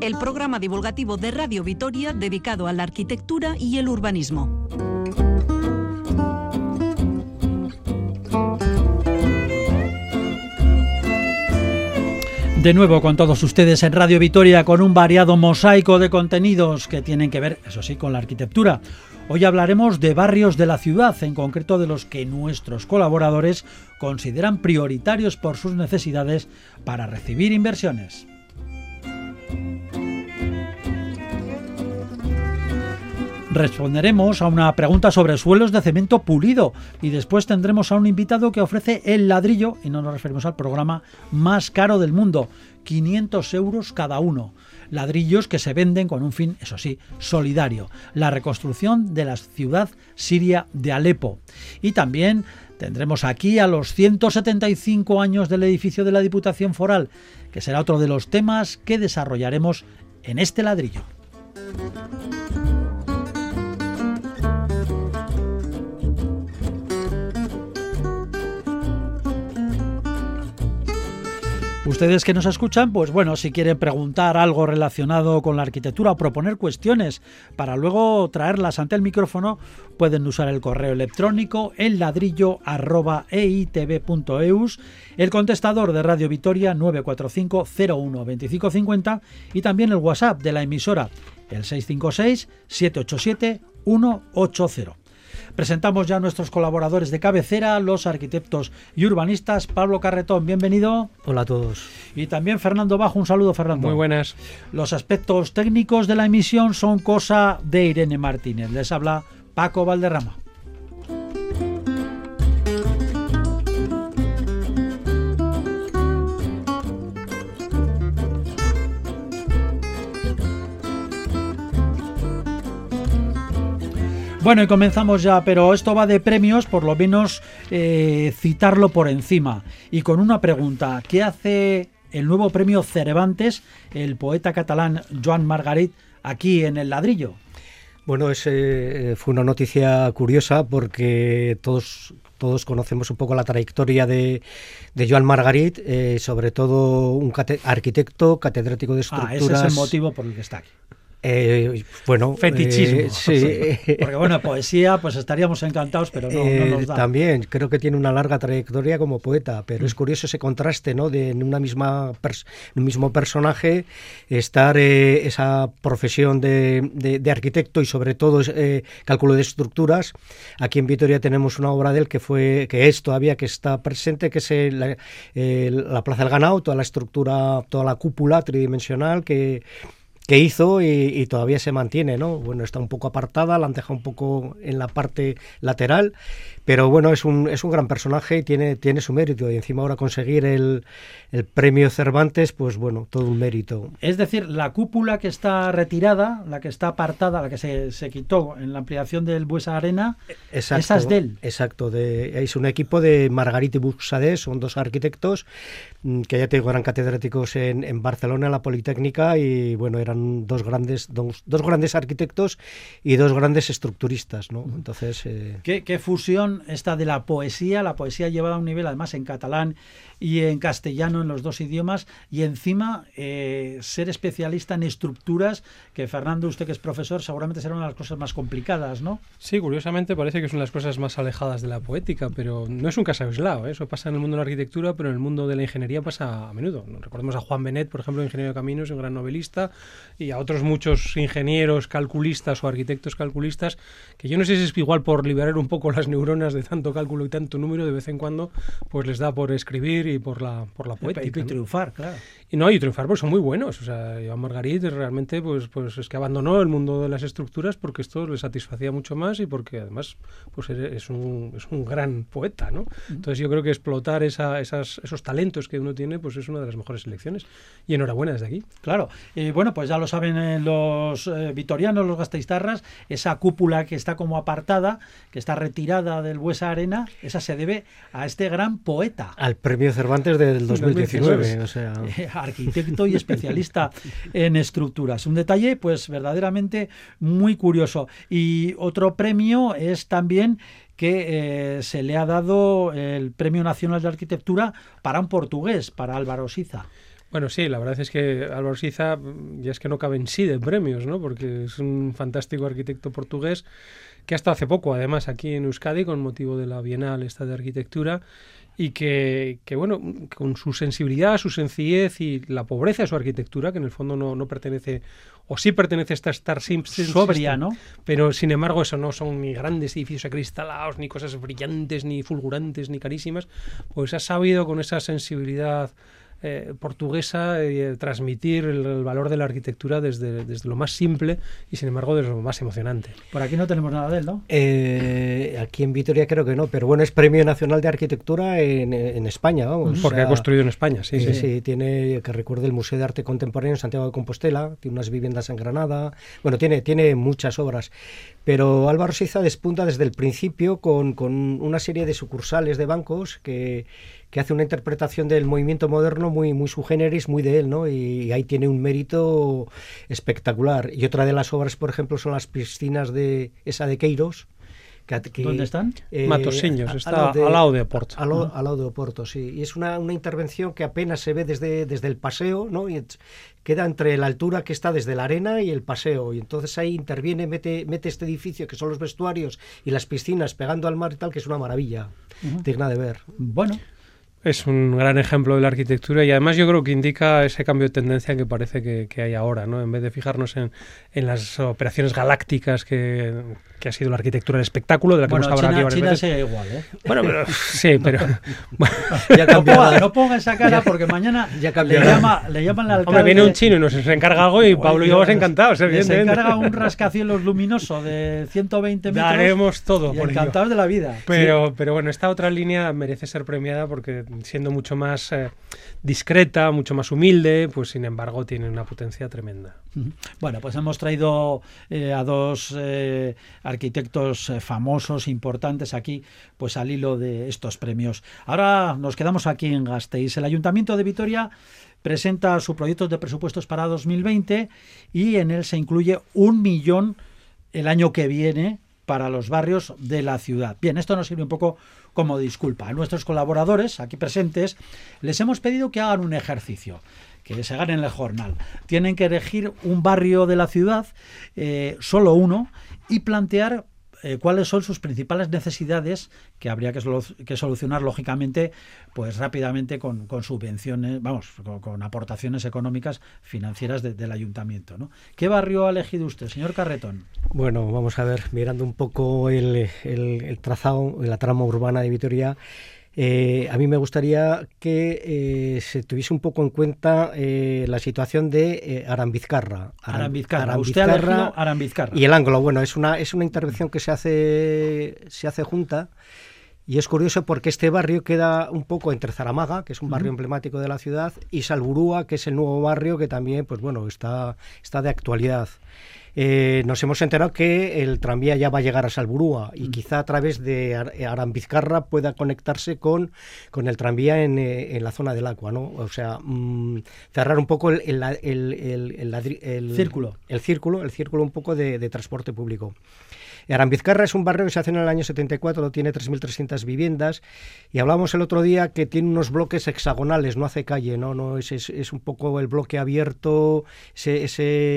El programa divulgativo de Radio Vitoria dedicado a la arquitectura y el urbanismo. De nuevo con todos ustedes en Radio Vitoria con un variado mosaico de contenidos que tienen que ver, eso sí, con la arquitectura. Hoy hablaremos de barrios de la ciudad, en concreto de los que nuestros colaboradores consideran prioritarios por sus necesidades para recibir inversiones. Responderemos a una pregunta sobre suelos de cemento pulido y después tendremos a un invitado que ofrece el ladrillo, y no nos referimos al programa más caro del mundo, 500 euros cada uno. Ladrillos que se venden con un fin, eso sí, solidario, la reconstrucción de la ciudad siria de Alepo. Y también tendremos aquí a los 175 años del edificio de la Diputación Foral, que será otro de los temas que desarrollaremos en este ladrillo. Ustedes que nos escuchan, pues bueno, si quieren preguntar algo relacionado con la arquitectura o proponer cuestiones para luego traerlas ante el micrófono, pueden usar el correo electrónico el ladrillo el contestador de Radio Vitoria 945 01 2550 y también el WhatsApp de la emisora el 656 787 180. Presentamos ya a nuestros colaboradores de cabecera, los arquitectos y urbanistas. Pablo Carretón, bienvenido. Hola a todos. Y también Fernando Bajo, un saludo Fernando. Muy buenas. Los aspectos técnicos de la emisión son cosa de Irene Martínez. Les habla Paco Valderrama. Bueno, y comenzamos ya, pero esto va de premios, por lo menos eh, citarlo por encima. Y con una pregunta, ¿qué hace el nuevo premio Cervantes, el poeta catalán Joan Margarit, aquí en el ladrillo? Bueno, ese eh, fue una noticia curiosa porque todos todos conocemos un poco la trayectoria de, de Joan Margarit, eh, sobre todo un arquitecto, catedrático de estructuras. Ah, ese es el motivo por el que está aquí. Eh, bueno, fetichismo. Eh, sí. Porque bueno, poesía, pues estaríamos encantados, pero no, no, nos da. Eh, también, creo que tiene una larga trayectoria como poeta, pero es mm. curioso ese contraste, ¿no? De en una misma un mismo personaje estar eh, esa profesión de, de, arquitecto y sobre todo cálculo de estructuras. Aquí en Vitoria tenemos una obra de él que fue, que es todavía que está presente, que es la, la Plaza del Ganado, toda la estructura, toda la cúpula tridimensional que que hizo y, todavía se mantiene, ¿no? Bueno, está un poco apartada, la han dejado un poco en la parte lateral, pero bueno, es un, es un gran personaje y tiene, tiene su mérito. Y encima ahora conseguir el, el premio Cervantes, pues bueno, todo un mérito. Es decir, la cúpula que está retirada, la que está apartada, la que se, se quitó en la ampliación del Buesa Arena, exacto, esa es de él. Exacto, de, es un equipo de Margarita y Buxadé, son dos arquitectos mm, que ya tengo eran catedráticos en, en Barcelona, en la Politécnica, y bueno, eran dos grandes, dos, dos grandes arquitectos y dos grandes estructuristas, ¿no? Entonces... Eh... ¿Qué, ¿Qué fusión esta de la poesía, la poesía llevada a un nivel además en catalán y en castellano en los dos idiomas y encima eh, ser especialista en estructuras que Fernando, usted que es profesor, seguramente será una de las cosas más complicadas, ¿no? Sí, curiosamente parece que son las cosas más alejadas de la poética, pero no es un caso aislado, ¿eh? eso pasa en el mundo de la arquitectura, pero en el mundo de la ingeniería pasa a menudo. Recordemos a Juan Benet, por ejemplo, ingeniero de caminos, un gran novelista, y a otros muchos ingenieros, calculistas o arquitectos calculistas, que yo no sé si es igual por liberar un poco las neuronas de tanto cálculo y tanto número, de vez en cuando, pues les da por escribir y por la, por la poética. Y, triunfar, claro. Y no, y triunfar porque son muy buenos. O sea, Joan Margarit realmente pues, pues es que abandonó el mundo de las estructuras porque esto le satisfacía mucho más y porque además pues es un, es un gran poeta, ¿no? Entonces yo creo que explotar esa, esas, esos talentos que uno tiene pues es una de las mejores elecciones. Y enhorabuena desde aquí. Claro. Y bueno, pues ya lo saben eh, los eh, vitorianos, los gasteiztarras, esa cúpula que está como apartada, que está retirada del Buesa Arena, esa se debe a este gran poeta. Al premio Cervantes del 2019, o sea... arquitecto y especialista en estructuras. Un detalle, pues verdaderamente muy curioso. Y otro premio es también que eh, se le ha dado el Premio Nacional de Arquitectura para un portugués, para Álvaro Siza. Bueno, sí, la verdad es que Álvaro Siza mm, ya es que no cabe en sí de premios, ¿no? Porque es un fantástico arquitecto portugués que hasta hace poco, además, aquí en Euskadi, con motivo de la Bienal esta de Arquitectura, y que, que, bueno, con su sensibilidad, su sencillez y la pobreza de su arquitectura, que en el fondo no, no pertenece, o sí pertenece a esta Star Simpson. Sobria, ¿no? Pero sin embargo, eso no son ni grandes edificios acristalados, ni cosas brillantes, ni fulgurantes, ni carísimas. Pues ha sabido con esa sensibilidad eh, portuguesa eh, transmitir el, valor de la arquitectura desde, desde, lo más simple y sin embargo desde lo más emocionante. Por aquí no tenemos nada de él, ¿no? Eh, aquí en Vitoria creo que no, pero bueno, es Premio Nacional de Arquitectura en, en España, vamos. Porque ha construido en España, sí, sí, sí. tiene, que recuerde el Museo de Arte Contemporáneo en Santiago de Compostela, tiene unas viviendas en Granada, bueno, tiene, tiene muchas obras. Pero Álvaro Siza despunta desde el principio con, con una serie de sucursales de bancos que que hace una interpretación del movimiento moderno muy, muy su generis, muy de él, ¿no? Y ahí tiene un mérito espectacular. Y otra de las obras, por ejemplo, son las piscinas de esa de Queiros. Que, ¿Dónde están? Eh, está al lado de Oporto. Al, lado de Oporto, sí. Y es una, una, intervención que apenas se ve desde, desde el paseo, ¿no? Y queda entre la altura que está desde la arena y el paseo. Y entonces ahí interviene, mete, mete este edificio que son los vestuarios y las piscinas pegando al mar y tal, que es una maravilla, digna de ver. Bueno, es un gran ejemplo de la arquitectura y además yo creo que indica ese cambio de tendencia que parece que, que hay ahora, ¿no? En vez de fijarnos en, en las operaciones galácticas que, que ha sido la arquitectura del espectáculo, de la que bueno, hemos hablado China, aquí China igual, ¿eh? Bueno, pero sí, pero... Bueno, ya no, ponga, no ponga esa cara porque mañana ya le, llama, le llaman al alcalde... Hombre, viene un chino y nos encarga algo y Pablo y yo vamos encantados, Se encarga un rascacielos luminoso de 120 metros. Daremos todo. Por encantados ello. de la vida. Pero, sí. pero bueno, esta otra línea merece ser premiada porque siendo mucho más eh, discreta, mucho más humilde, pues sin embargo tiene una potencia tremenda. Bueno, pues hemos traído eh, a dos eh, arquitectos famosos, importantes aquí, pues al hilo de estos premios. Ahora nos quedamos aquí en Gasteiz. El Ayuntamiento de Vitoria presenta su proyecto de presupuestos para 2020 y en él se incluye un millón el año que viene para los barrios de la ciudad. Bien, esto nos sirve un poco como disculpa. A nuestros colaboradores aquí presentes les hemos pedido que hagan un ejercicio que se ganen el jornal. Tienen que elegir un barrio de la ciudad, eh, solo uno, y plantear eh, cuáles son sus principales necesidades que habría que, solu que solucionar lógicamente pues rápidamente con, subvenciones vamos con, aportaciones económicas financieras de, del ayuntamiento. ¿qué barrio ha elegido usted señor Carretón? Bueno vamos a ver mirando un poco el, el, el trazado la trama urbana de Vitoria eh, a mí me gustaría que eh, se tuviese un poco en cuenta eh, la situación de eh, Arambizcarra. Aram, Arambizcarra. Arambizcarra. Usted ha Arambizcarra. Y el ángulo, bueno, es una, es una intervención que se hace, se hace junta. Y es curioso porque este barrio queda un poco entre Zaramaga, que es un barrio uh -huh. emblemático de la ciudad, y Salburúa, que es el nuevo barrio que también, pues bueno, está, está de actualidad eh, nos hemos enterado que el tranvía ya va a llegar a Salburúa y mm. quizá a través de Arambizcarra pueda conectarse con, con el tranvía en, eh, en, la zona del agua, ¿no? O sea, mmm, cerrar un poco el, el, el, el, círculo. El círculo, el círculo un poco de, de transporte público. Arambizcarra es un barrio que se hace en el año 74, tiene 3.300 viviendas y hablamos el otro día que tiene unos bloques hexagonales, no hace calle, no, no es, es, un poco el bloque abierto, ese,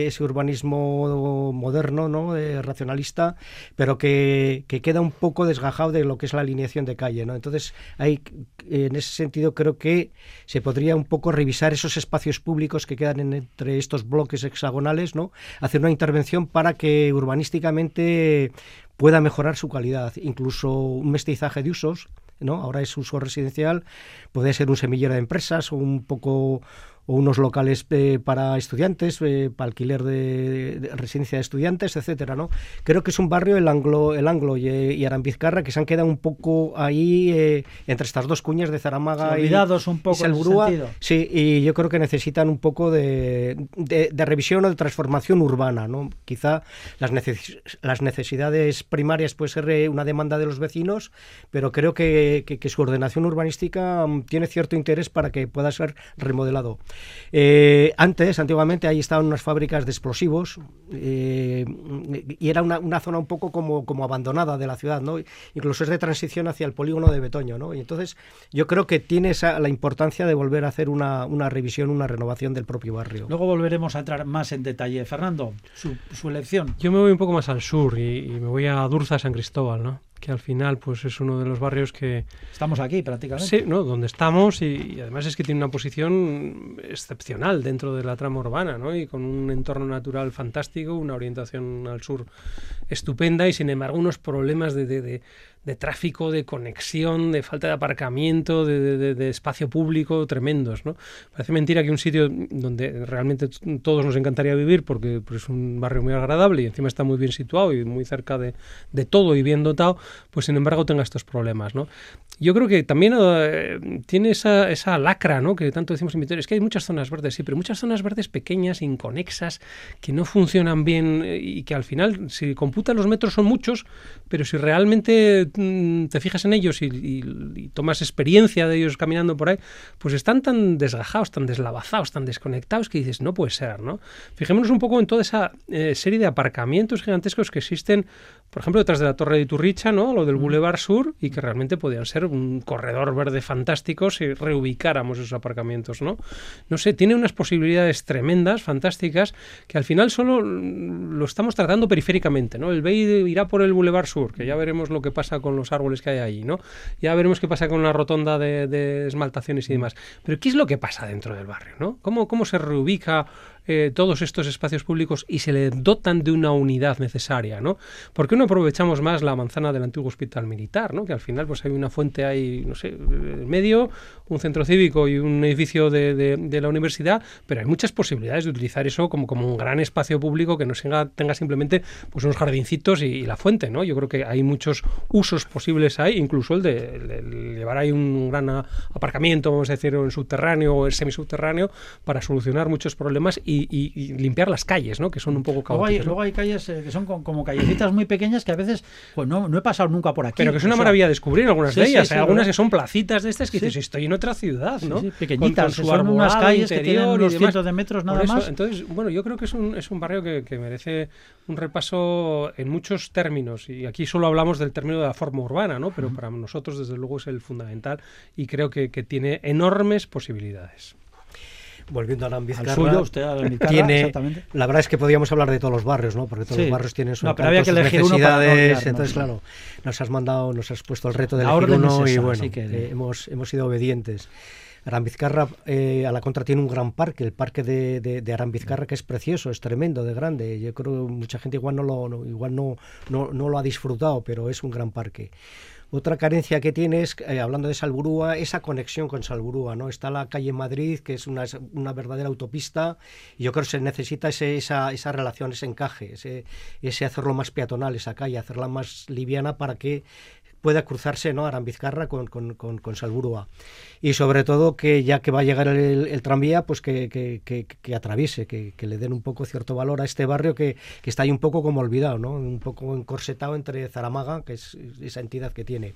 ese, urbanismo moderno, no, eh, racionalista, pero que, que, queda un poco desgajado de lo que es la alineación de calle, no. Entonces, hay, en ese sentido creo que se podría un poco revisar esos espacios públicos que quedan en, entre estos bloques hexagonales, no, hacer una intervención para que urbanísticamente pueda mejorar su calidad, incluso un mestizaje de usos, ¿no? Ahora es uso residencial, puede ser un semillero de empresas o un poco o unos locales eh, para estudiantes, eh, para alquiler de, residencia de estudiantes, etcétera, ¿no? Creo que es un barrio el Anglo, el Anglo y, y Arambizcarra que se han quedado un poco ahí eh, entre estas dos cuñas de Zaramaga y olvidados un poco y Sí, y yo creo que necesitan un poco de, de, revisión o de transformación urbana, ¿no? Quizá las, las necesidades primarias puede ser una demanda de los vecinos, pero creo que, que, que su ordenación urbanística mm, tiene cierto interés para que pueda ser remodelado. Eh, antes, antiguamente, ahí estaban unas fábricas de explosivos eh, y era una, zona un poco como, como abandonada de la ciudad, ¿no? Incluso es de transición hacia el polígono de Betoño, ¿no? Y entonces yo creo que tiene esa, la importancia de volver a hacer una, revisión, una renovación del propio barrio. Luego volveremos a entrar más en detalle. Fernando, su, elección. Yo me voy un poco más al sur y, y me voy a Durza, San Cristóbal, ¿no? Que al final pues es uno de los barrios que... Estamos aquí prácticamente. Sí, ¿no? donde estamos y, además es que tiene una posición excepcional dentro de la trama urbana ¿no? y con un entorno natural fantástico, una orientación al sur estupenda y sin embargo unos problemas de, de, de tráfico, de conexión, de falta de aparcamiento, de, espacio público tremendos. ¿no? Parece mentira que un sitio donde realmente todos nos encantaría vivir porque es un barrio muy agradable y encima está muy bien situado y muy cerca de, todo y bien dotado, pues sin embargo tenga estos problemas. ¿no? Yo creo que también eh, tiene esa, lacra ¿no? que tanto decimos en es que hay muchas zonas verdes, sí, pero muchas zonas verdes pequeñas, inconexas, que no funcionan bien eh, y que al final, si computan los metros son muchos, pero si realmente te fijas en ellos y, tomas experiencia de ellos caminando por ahí, pues están tan desgajados, tan deslavazados, tan desconectados que dices, no puede ser, ¿no? Fijémonos un poco en toda esa eh, serie de aparcamientos gigantescos que existen por ejemplo, detrás de la Torre de Iturricha, ¿no? Lo del Boulevard Sur, y que realmente podían ser un corredor verde fantástico si reubicáramos esos aparcamientos, ¿no? No sé, tiene unas posibilidades tremendas, fantásticas, que al final solo lo estamos tratando periféricamente, ¿no? El BEI irá por el Boulevard Sur, que ya veremos lo que pasa con los árboles que hay ahí, ¿no? Ya veremos qué pasa con la rotonda de, esmaltaciones y demás. Pero ¿qué es lo que pasa dentro del barrio, ¿no? ¿Cómo, cómo se reubica eh, todos estos espacios públicos y se le dotan de una unidad necesaria, ¿no? ¿Por qué no aprovechamos más la manzana del antiguo hospital militar, ¿no? Que al final pues hay una fuente ahí, no sé, en medio, un centro cívico y un edificio de, de, la universidad, pero hay muchas posibilidades de utilizar eso como, como un gran espacio público que no tenga, simplemente pues unos jardincitos y, la fuente, ¿no? Yo creo que hay muchos usos posibles ahí, incluso el de, llevar ahí un gran aparcamiento, vamos a decir, en subterráneo o semisubterráneo para solucionar muchos problemas y, limpiar las calles, ¿no? que son un poco caóticas. Luego hay, calles eh, que son como callecitas muy pequeñas que a veces pues no, no he pasado nunca por aquí. Pero que es una maravilla descubrir algunas de ellas. hay algunas que son placitas de estas que dices, estoy en otra ciudad, ¿no? pequeñitas, son unas calles que tienen unos cientos de metros nada más. Entonces, bueno, yo creo que es un, es un barrio que, merece un repaso en muchos términos. Y aquí solo hablamos del término de la forma urbana, ¿no? Pero para nosotros, desde luego, es el fundamental y creo que, que tiene enormes posibilidades volviendo a Arambizcarra, usted tiene, exactamente. la verdad es que podíamos hablar de todos los barrios, ¿no? Porque todos los barrios tienen sus, necesidades, entonces claro, nos has mandado, nos has puesto el reto de elegir uno y bueno, eh, hemos, hemos sido obedientes. Arambizcarra eh, a la contra tiene un gran parque, el parque de, de, Arambizcarra que es precioso, es tremendo, de grande. Yo creo que mucha gente igual no lo, igual no, no, no lo ha disfrutado, pero es un gran parque. Otra carencia que tiene es, eh, hablando de Salburúa, esa conexión con Salburúa, ¿no? Está la calle Madrid, que es una, verdadera autopista, yo creo que se necesita ese, esa, esa relación, ese encaje, ese, ese hacerlo más peatonal, esa calle, hacerla más liviana para que pueda cruzarse ¿no? Arambizcarra con, con, con, con, Salburua. Y sobre todo que ya que va a llegar el, tranvía, pues que, que, que, atraviese, que, le den un poco cierto valor a este barrio que, está ahí un poco como olvidado, ¿no? un poco encorsetado entre Zaramaga, que es esa entidad que tiene.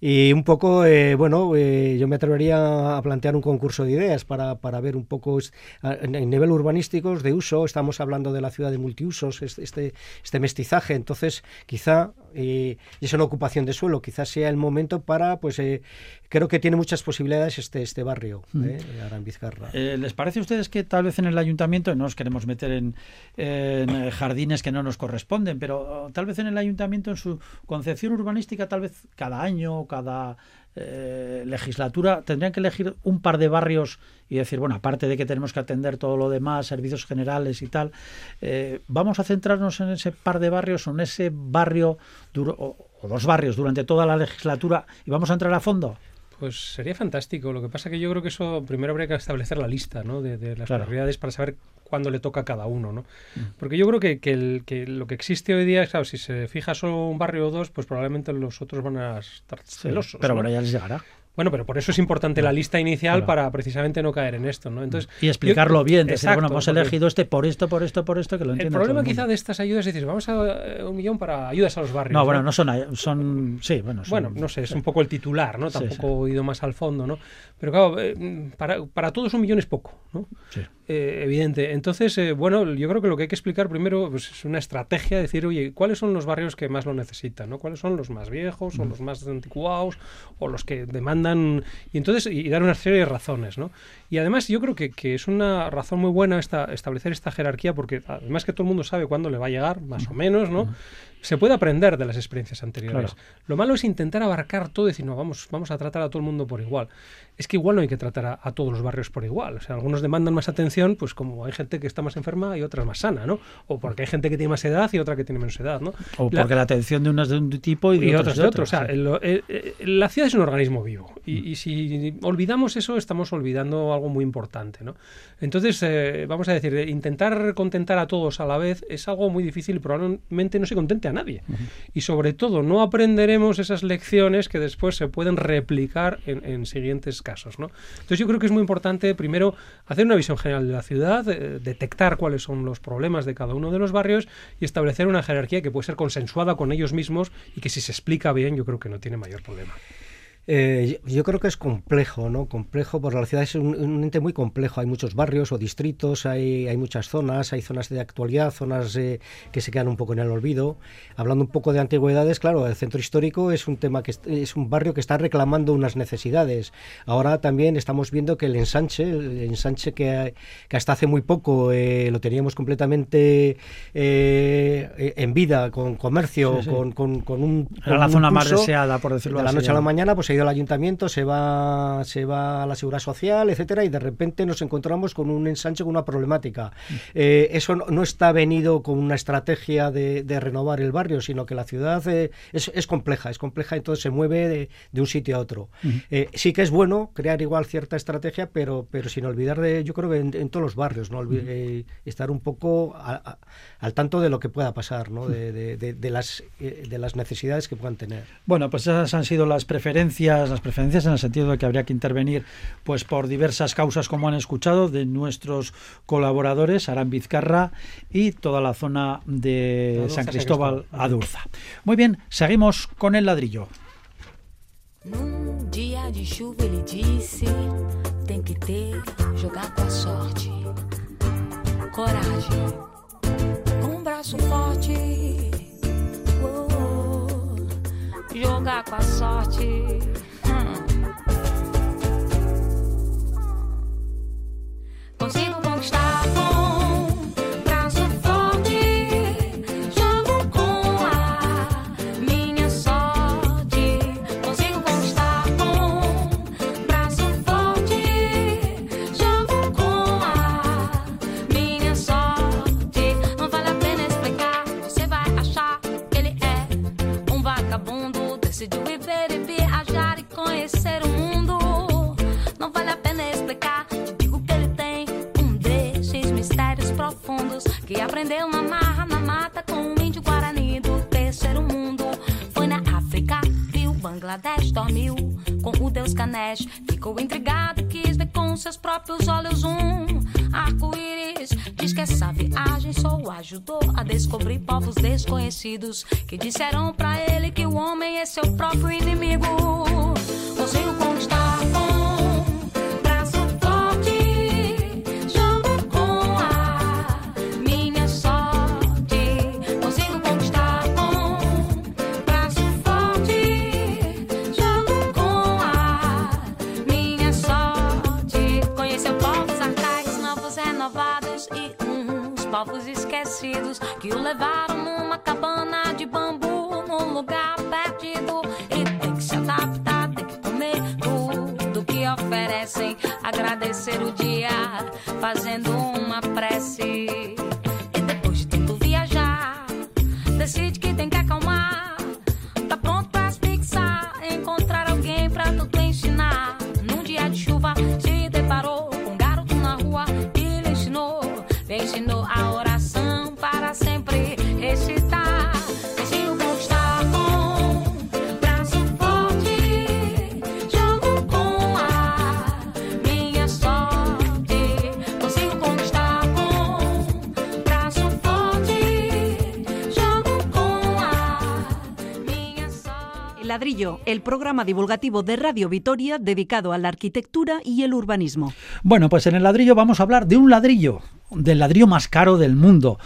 Y un poco, eh, bueno, eh, yo me atrevería a plantear un concurso de ideas para, para ver un poco en nivel urbanístico de uso. Estamos hablando de la ciudad de multiusos, este, este mestizaje. Entonces, quizá, y es una ocupación de suelo, quizás sea el momento para, pues, eh, creo que tiene muchas posibilidades este, este barrio, mm. eh, Arambizcarra. ¿Les parece a ustedes que tal vez en el ayuntamiento, no nos queremos meter en, en jardines que no nos corresponden, pero tal vez en el ayuntamiento, en su concepción urbanística, tal vez cada año cada eh, legislatura tendrían que elegir un par de barrios y decir, bueno, aparte de que tenemos que atender todo lo demás, servicios generales y tal, eh, vamos a centrarnos en ese par de barrios o en ese barrio o, dos barrios durante toda la legislatura y vamos a entrar a fondo. Pues sería fantástico. Lo que pasa que yo creo que eso primero habría que establecer la lista ¿no? de, de las Claro. prioridades para saber cuándo le toca a cada uno. ¿no? Mm. Porque yo creo que, que el- que lo que existe hoy día, claro, si se fija solo un barrio o dos, pues probablemente los otros van a estar Sí, celosos. pero ¿no? bueno, ya les llegará. Bueno, pero por eso es importante la lista inicial Claro. para precisamente no caer en esto, ¿no? Entonces, Y explicarlo yo- bien, decir, Exacto, bueno, hemos elegido este por esto, por esto, por esto, que lo El problema todo el quizá de estas ayudas es decir, vamos a eh, un millón para ayudas a los barrios. No, bueno, no son, son sí, bueno, son- Bueno, no sé, es un poco el titular, ¿no? Sí, Tampoco he ido más al fondo, ¿no? Pero claro, eh, para, para todos un millón es poco, ¿no? sí. Eh, evidente. Entonces, eh, bueno, yo creo que lo que hay que explicar primero pues, es una estrategia, decir, oye, ¿cuáles son los barrios que más lo necesitan? ¿no? ¿Cuáles son los más viejos o los más anticuados o los que demandan? Y entonces, y, y dar una serie de razones, ¿no? Y además yo creo que, que es una razón muy buena esta, establecer esta jerarquía porque además que todo el mundo sabe cuándo le va a llegar, más o menos, ¿no? Se puede aprender de las experiencias anteriores. Claro. Lo malo es intentar abarcar todo y decir, no, vamos, vamos a tratar a todo el mundo por igual. Es que igual no hay que tratar a, a todos los barrios por igual. O sea, algunos demandan más atención, pues como hay gente que está más enferma y otras más sana, ¿no? O porque hay gente que tiene más edad y otra que tiene menos edad, ¿no? O La- porque la atención de unas de un tipo y de y otras de otro. O sea, el- el- el- la ciudad es un organismo vivo y, y si olvidamos eso estamos olvidando algo muy importante. ¿no? Entonces, eh, vamos a decir, intentar contentar a todos a la vez es algo muy difícil y probablemente no se contente a nadie. Y sobre todo, no aprenderemos esas lecciones que después se pueden replicar en, en siguientes casos. ¿no? Entonces, yo creo que es muy importante primero hacer una visión general de la ciudad, eh, detectar cuáles son los problemas de cada uno de los barrios y establecer una jerarquía que puede ser consensuada con ellos mismos y que si se explica bien, yo creo que no tiene mayor problema. Eh, yo, creo que es complejo, ¿no? Complejo, porque la ciudad es un, un ente muy complejo. Hay muchos barrios o distritos, hay, hay muchas zonas, hay zonas de actualidad, zonas eh, que se quedan un poco en el olvido. Hablando un poco de antigüedades, claro, el centro histórico es un tema que es, un barrio que está reclamando unas necesidades. Ahora también estamos viendo que el ensanche, el ensanche que, que hasta hace muy poco eh, lo teníamos completamente en vida, con comercio, Sí, sí. Con, con, con un. Era la un zona más deseada, por decirlo de la así, noche a la mañana pues ido al ayuntamiento, se va, se va a la seguridad social, etcétera, y de repente nos encontramos con un ensanche, con una problemática. Eh, eso no, no está venido con una estrategia de, de renovar el barrio, sino que la ciudad eh, es, es compleja, es compleja, entonces se mueve de, de un sitio a otro. Eh, sí que es bueno crear igual cierta estrategia, pero, pero sin olvidar de, yo creo que en, en todos los barrios, ¿no? Eh, estar un poco a- a- al tanto de lo que pueda pasar, ¿no? de, las, de las necesidades que puedan tener. Bueno, pues esas han sido las preferencias, las preferencias en el sentido de que habría que intervenir pues por diversas causas como han escuchado de nuestros colaboradores Arán Vizcarra y toda la zona de Adurza, San Cristóbal. Adurza. Muy bien, seguimos con el ladrillo. Coragem, um braço forte, jogar com a sorte. hum. Consigo conquistar com que aprendeu na marra, na mata com um índio guarani do terceiro mundo. Foi na África, viu Bangladesh, dormiu com o deus Ganesh. Ficou intrigado quis ver com seus próprios olhos um arco-íris. Diz que essa viagem só o ajudou a descobrir povos desconhecidos que disseram pra ele que o homem é seu próprio inimigo. Consigo conquistar uns povos esquecidos que o levaram numa cabana de bambu num lugar perdido. E tem que se adaptar, tem que comer tudo que oferecem. Agradecer o dia fazendo uma prece. El programa divulgativo de Radio Vitoria dedicado a la arquitectura y el urbanismo. Bueno, pues en el ladrillo vamos a hablar de un ladrillo, del ladrillo más caro del mundo.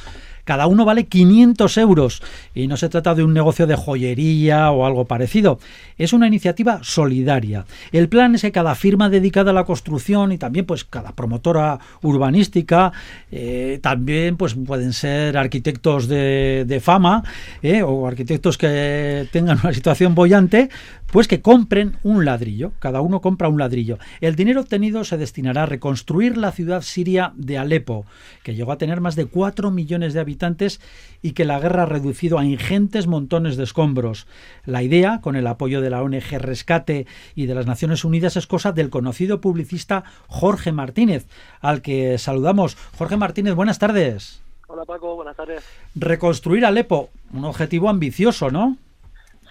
Cada uno vale 500 euros y no se trata de un negocio de joyería o algo parecido. Es una iniciativa solidaria. El plan es que cada firma dedicada a la construcción y también pues cada promotora urbanística, eh, también pues pueden ser arquitectos de, fama eh, o arquitectos que tengan una situación bollante, pues que compren un ladrillo. Cada uno compra un ladrillo. El dinero obtenido se destinará a reconstruir la ciudad siria de Alepo, que llegó a tener más de 4 millones de habitantes y que la guerra ha reducido a ingentes montones de escombros. La idea, con el apoyo de la ONG Rescate y de las Naciones Unidas, es cosa del conocido publicista Jorge Martínez, al que saludamos. Jorge Martínez, buenas tardes. Hola Paco, buenas tardes. Reconstruir Alepo, un objetivo ambicioso, ¿no?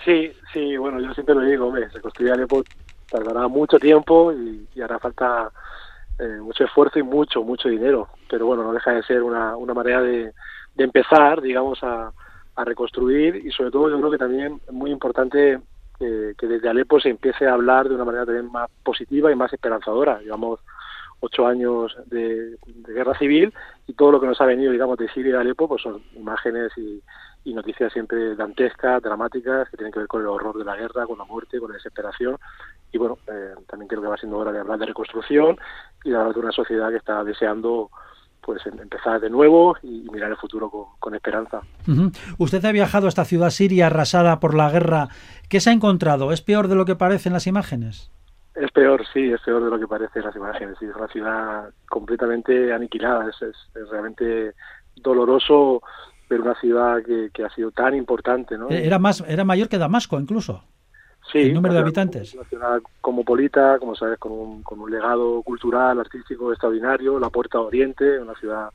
Sí, sí, bueno, yo siempre lo digo, hombre, reconstruir Alepo tardará mucho tiempo y, hará falta eh, mucho esfuerzo y mucho, mucho dinero. Pero bueno, no deja de ser una, una manera de, empezar, digamos, a, reconstruir y sobre todo yo creo que también es muy importante que, que desde Alepo se empiece a hablar de una manera también más positiva y más esperanzadora. Llevamos ocho años de, de guerra civil y todo lo que nos ha venido, digamos, de Siria y Alepo, pues son imágenes y, y noticias siempre dantescas, dramáticas, que tienen que ver con el horror de la guerra, con la muerte, con la desesperación. Y bueno, eh, también creo que va siendo hora de hablar de reconstrucción y de hablar de una sociedad que está deseando pues em- empezar de nuevo y, mirar el futuro con, con esperanza. Ujú. Usted ha viajado a esta ciudad siria arrasada por la guerra. ¿Qué se ha encontrado? ¿Es peor de lo que parece en las imágenes? Es peor, sí, es peor de lo que parece en las imágenes. Sí, es una ciudad completamente aniquilada. Es, es, es realmente doloroso ver una ciudad que, que ha sido tan importante, ¿no? Era más, era mayor que Damasco, incluso. Sí, el número de habitantes. Una ciudad cosmopolita, como sabes, con un, con un legado cultural, artístico extraordinario, la Puerta Oriente, una ciudad,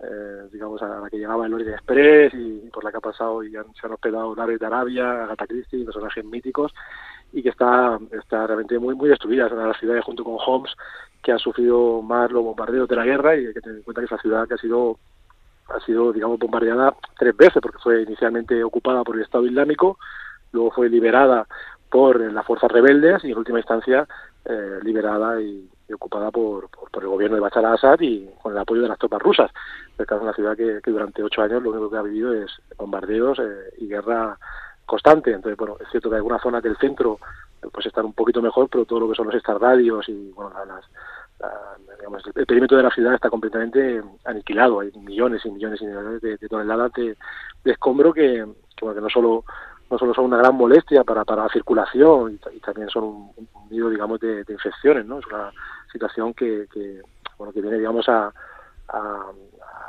eh, digamos, a la que llegaba el Orient Express y, por la que ha pasado y han- se han hospedado naves de Arabia, Agatha Christie, personajes míticos, y que está, está realmente muy, muy destruida. Es una de las ciudades, junto con Homs, que ha sufrido más los bombardeos de la guerra y hay que tener en cuenta que es la ciudad que ha sido ha sido, digamos, bombardeada tres veces, porque fue inicialmente ocupada por el Estado Islámico, luego fue liberada por las fuerzas rebeldes y en última instancia eh, liberada y, ocupada por, por, el gobierno de Bashar al-Assad y con el apoyo de las tropas rusas. Es una ciudad que, durante ocho años lo único que ha vivido es bombardeos eh, y guerra constante. Entonces, bueno, es cierto que algunas zonas del centro pues están un poquito mejor, pero todo lo que son los extrarradios y bueno, la- las, la- digamos, el perímetro de la ciudad está completamente aniquilado. Hay millones y millones y millones de, toneladas de, escombro que, bueno, que no solo no solo son una gran molestia para, para la circulación y, ta- y también son un, un nido, digamos, de, de infecciones, ¿no? Es una situación que, que bueno, que viene, digamos, a, a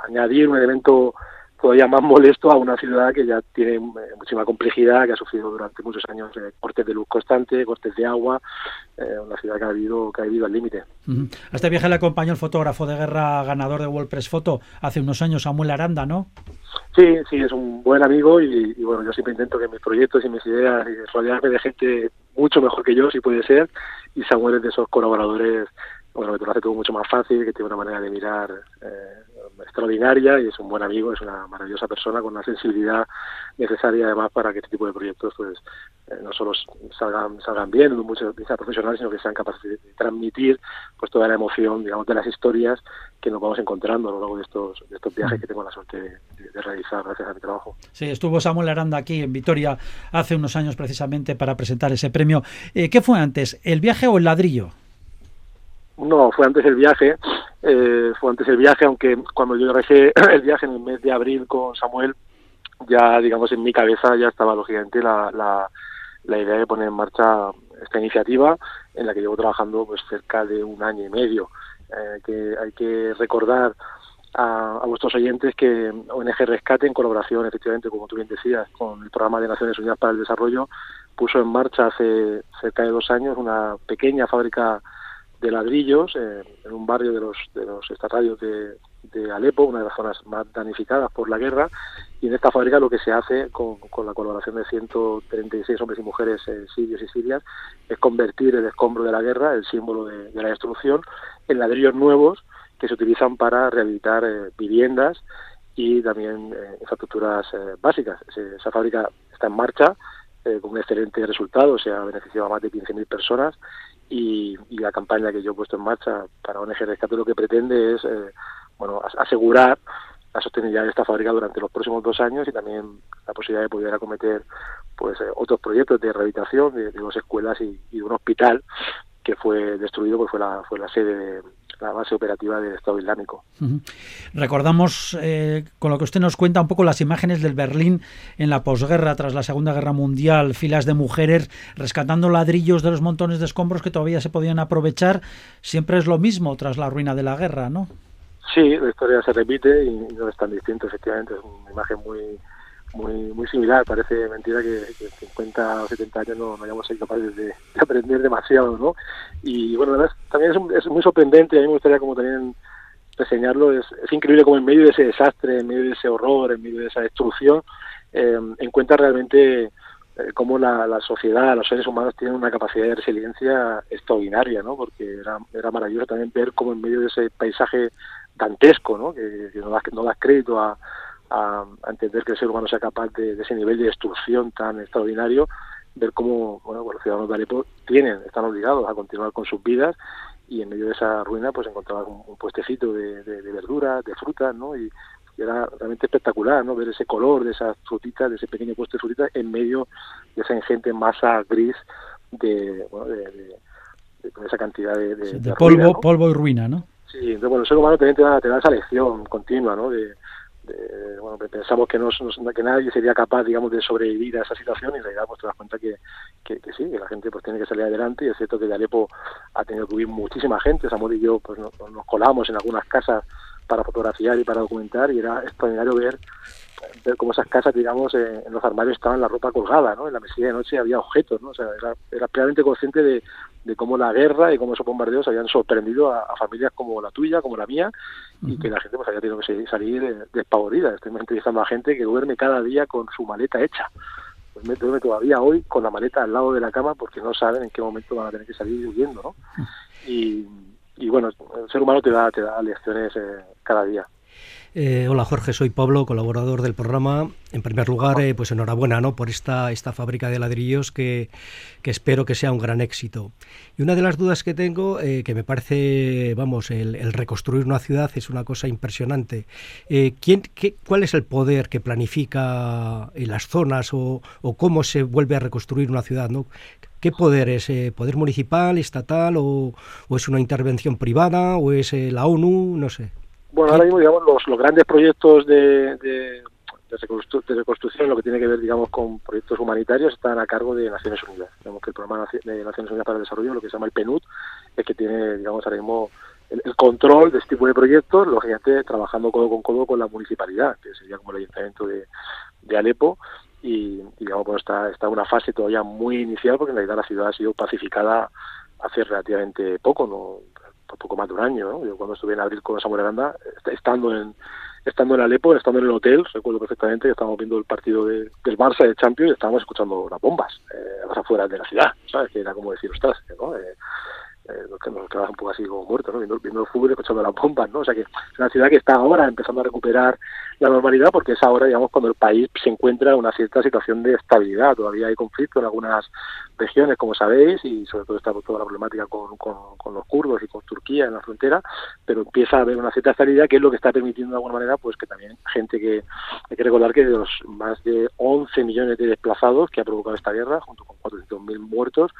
añadir un elemento todavía más molesto a una ciudad que ya tiene eh, muchísima complejidad, que ha sufrido durante muchos años eh, cortes de luz constante, cortes de agua, eh, una ciudad que ha vivido, que ha vivido al límite. Ujú. A este viaje le acompañó el fotógrafo de guerra ganador de World Press Photo hace unos años, Samuel Aranda, ¿no? Sí, sí, es un buen amigo y, y, bueno, yo siempre intento que mis proyectos y mis ideas y rodearme de gente mucho mejor que yo, si puede ser, y Samuel es de esos colaboradores, bueno, que te lo hace todo mucho más fácil, que tiene una manera de mirar eh, extraordinaria y es un buen amigo, es una maravillosa persona con una sensibilidad necesaria además para que este tipo de proyectos pues eh, no solo salgan salgan bien, no mucho de ser profesionales, sino que sean capaces de, de transmitir pues toda la emoción, digamos, de las historias que nos vamos encontrando a lo largo de estos, de estos viajes que tengo la suerte de, de realizar gracias a mi trabajo. Sí, estuvo Samuel Aranda aquí en Vitoria hace unos años precisamente para presentar ese premio. Eh, ¿Qué fue antes, el viaje o el ladrillo? No, fue antes el viaje, eh, fue antes el viaje, aunque cuando yo dejé el viaje en el mes de abril con Samuel, ya digamos en mi cabeza ya estaba lógicamente la, la, la idea de poner en marcha esta iniciativa en la que llevo trabajando pues cerca de un año y medio. Eh, que hay que recordar a, a vuestros oyentes que ONG Rescate, en colaboración, efectivamente, como tú bien decías, con el Programa de Naciones Unidas para el Desarrollo, puso en marcha hace cerca de dos años una pequeña fábrica de ladrillos eh, en un barrio de los de los estatarios de, Alepo, una de las zonas más damnificadas por la guerra, y en esta fábrica lo que se hace con, con la colaboración de 136 hombres y mujeres eh, sirios y sirias es convertir el escombro de la guerra, el símbolo de, la destrucción, en ladrillos nuevos que se utilizan para rehabilitar eh, viviendas y también infraestructuras básicas. Esa fábrica está en marcha, con un excelente resultado, o sea, ha beneficiado a más de 15.000 personas y, y la campaña que yo he puesto en marcha para ONG Rescate lo que pretende es eh, bueno as- asegurar la sostenibilidad de esta fábrica durante los próximos dos años y también la posibilidad de poder acometer pues eh, otros proyectos de rehabilitación de, de dos escuelas y, y de un hospital que fue destruido pues fue la fue la sede de la base operativa del Estado Islámico. Recordamos, eh, con lo que usted nos cuenta, un poco las imágenes del Berlín en la posguerra, tras la Segunda Guerra Mundial, filas de mujeres rescatando ladrillos de los montones de escombros que todavía se podían aprovechar. Siempre es lo mismo tras la ruina de la guerra, ¿no? Sí, la historia se repite y no es tan distinto, efectivamente, es una imagen muy muy muy similar, parece mentira que, en 50 o 70 años no, no hayamos sido capaces de, de aprender demasiado, ¿no? Y bueno, es- también es, es muy sorprendente, a mí me gustaría como también reseñarlo, es, es increíble como en medio de ese desastre, en medio de ese horror, en medio de esa destrucción, eh, encuentra realmente eh, cómo la, la sociedad, los seres humanos tienen una capacidad de resiliencia extraordinaria, ¿no? Porque era, era maravilloso también ver cómo en medio de ese paisaje dantesco, ¿no? Que, que no, das, no das crédito a, a, a entender que el ser humano sea capaz de, de ese nivel de destrucción tan extraordinario, ver cómo bueno, pues los ciudadanos de Alepo tienen, están obligados a continuar con sus vidas y en medio de esa ruina pues encontraban un, un puestecito de, de, de verduras, de frutas, ¿no? Y, y era realmente espectacular, ¿no? Ver ese color de esas frutitas, de ese pequeño puesto de frutitas en medio de esa ingente masa gris de, bueno, de, toda esa cantidad de, de, De de polvo, ruina, ¿no? polvo y ruina, ¿no? Sí, entonces, bueno, el ser humano también te da, te da esa lección continua, ¿no? De, de- bueno, pensamos que, no, que nadie sería capaz, digamos, de sobrevivir a esa situación y en realidad pues te das cuenta que, que, sí, que la gente pues tiene que salir adelante y es cierto que de Alepo ha tenido que huir muchísima gente, Samuel y yo pues nos colamos en algunas casas para fotografiar y para documentar y era extraordinario ver ver cómo esas casas, digamos, eh, en los armarios estaban la ropa colgada, ¿no? En la mesilla de noche había objetos, ¿no? O sea, era, era plenamente consciente de, de cómo la guerra y cómo esos bombardeos habían sorprendido a, a familias como la tuya, como la mía, y que la gente pues había tenido que salir, eh, despavorida. Estoy entrevistando a gente que duerme cada día con su maleta hecha. Pues me duerme todavía hoy con la maleta al lado de la cama porque no saben en qué momento van a tener que salir huyendo, ¿no? Y, y bueno, el ser humano te da, te da lecciones eh, cada día. Eh, hola Jorge, soy Pablo, colaborador del programa. En primer lugar, eh, pues enhorabuena ¿no? por esta, esta fábrica de ladrillos que, que espero que sea un gran éxito. Y una de las dudas que tengo, eh, que me parece, vamos, el, el reconstruir una ciudad es una cosa impresionante. ¿quién, qué, ¿Cuál es el poder que planifica en las zonas o, o cómo se vuelve a reconstruir una ciudad? ¿no? ¿Qué poder es? ¿Poder municipal, estatal o, o es una intervención privada o es la ONU? No sé. Bueno, ahora mismo, digamos, los, los grandes proyectos de, de, de, reconstru de reconstrucción, lo que tiene que ver, digamos, con proyectos humanitarios, están a cargo de Naciones Unidas. Digamos que el programa de Naciones Unidas para el Desarrollo, lo que se llama el PNUD, es que tiene, digamos, ahora mismo el, el control de este tipo de proyectos, lógicamente trabajando codo con codo con la municipalidad, que sería como el ayuntamiento de, de Alepo, y, y, digamos, bueno, está, está una fase todavía muy inicial, porque en realidad la ciudad ha sido pacificada hace relativamente poco, no poco más de un año, ¿no? Yo cuando estuve en abril con Samuel Aranda, est- estando en estando en Alepo, estando en el hotel, recuerdo perfectamente que estábamos viendo el partido de, del Barça de Champions y estábamos escuchando las bombas eh, a las afueras de la ciudad, ¿sabes? Que era como decir, ostras, ¿no? Eh, eh, que- nos quedamos un poco así como muertos. Viendo, el fútbol y escuchando las bombas, ¿no? O sea que es una ciudad que está ahora empezando a recuperar la normalidad porque es ahora, digamos, cuando el país se encuentra en una cierta situación de estabilidad. Todavía hay conflicto en algunas regiones, como sabéis, y sobre todo está toda la problemática con los kurdos y con Turquía en la frontera, pero empieza a haber una cierta estabilidad que es lo que está permitiendo de alguna manera pues que también gente que hay que recordar que de los más de 11 millones de desplazados que ha provocado esta guerra, junto con 400.000 muertos,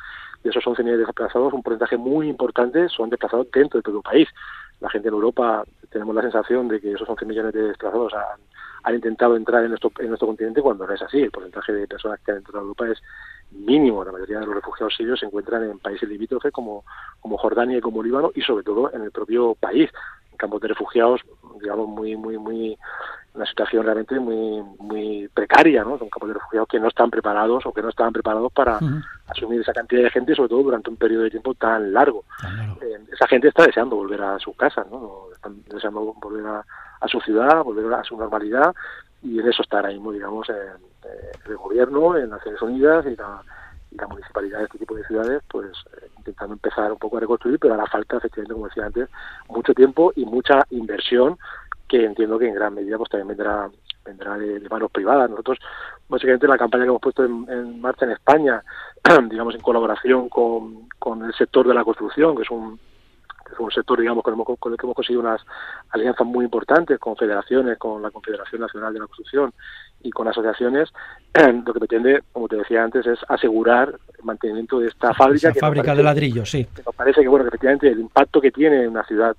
de esos 11 millones de desplazados, un porcentaje muy importante son desplazados dentro del propio país. La gente en Europa tenemos la sensación de que esos 11 millones de desplazados han, intentado entrar en nuestro, en nuestro continente cuando no es así. El porcentaje de personas que han entrado a Europa es mínimo. La mayoría de los refugiados sirios se encuentran en países limítrofes como, como Jordania y como Líbano y sobre todo en el propio país, en campos de refugiados, digamos, muy, muy, muy, una situación realmente muy, muy precaria, ¿no? Son campos de refugiados que no están preparados o que no estaban preparados para. Asumir esa cantidad de gente, sobre todo durante un periodo de tiempo tan largo. Claro. Eh, esa gente está deseando volver a sus casas, ¿no? Están deseando volver a, a su ciudad, volver a su normalidad, y en eso está ahora mismo, digamos, eh, el gobierno, en Naciones Unidas y la, y la municipalidad de este tipo de ciudades, pues eh, intentando empezar un poco a reconstruir, pero hará falta, efectivamente, como decía antes, mucho tiempo y mucha inversión que entiendo que en gran medida pues también vendrá vendrá de, de manos privadas. Nosotros, básicamente, la campaña que hemos puesto en, en marcha en España, digamos, en colaboración con, con el sector de la construcción, que es un que es un sector, digamos, con el, hemos- con el que hemos conseguido unas alianzas muy importantes con federaciones, con la Confederación Nacional de la Construcción y con asociaciones, lo que pretende, como te decía antes, es asegurar el mantenimiento de esta fábrica. Esa que nos fábrica parece- de ladrillos, sí. que nos parece que bueno que efectivamente el impacto que tiene en una ciudad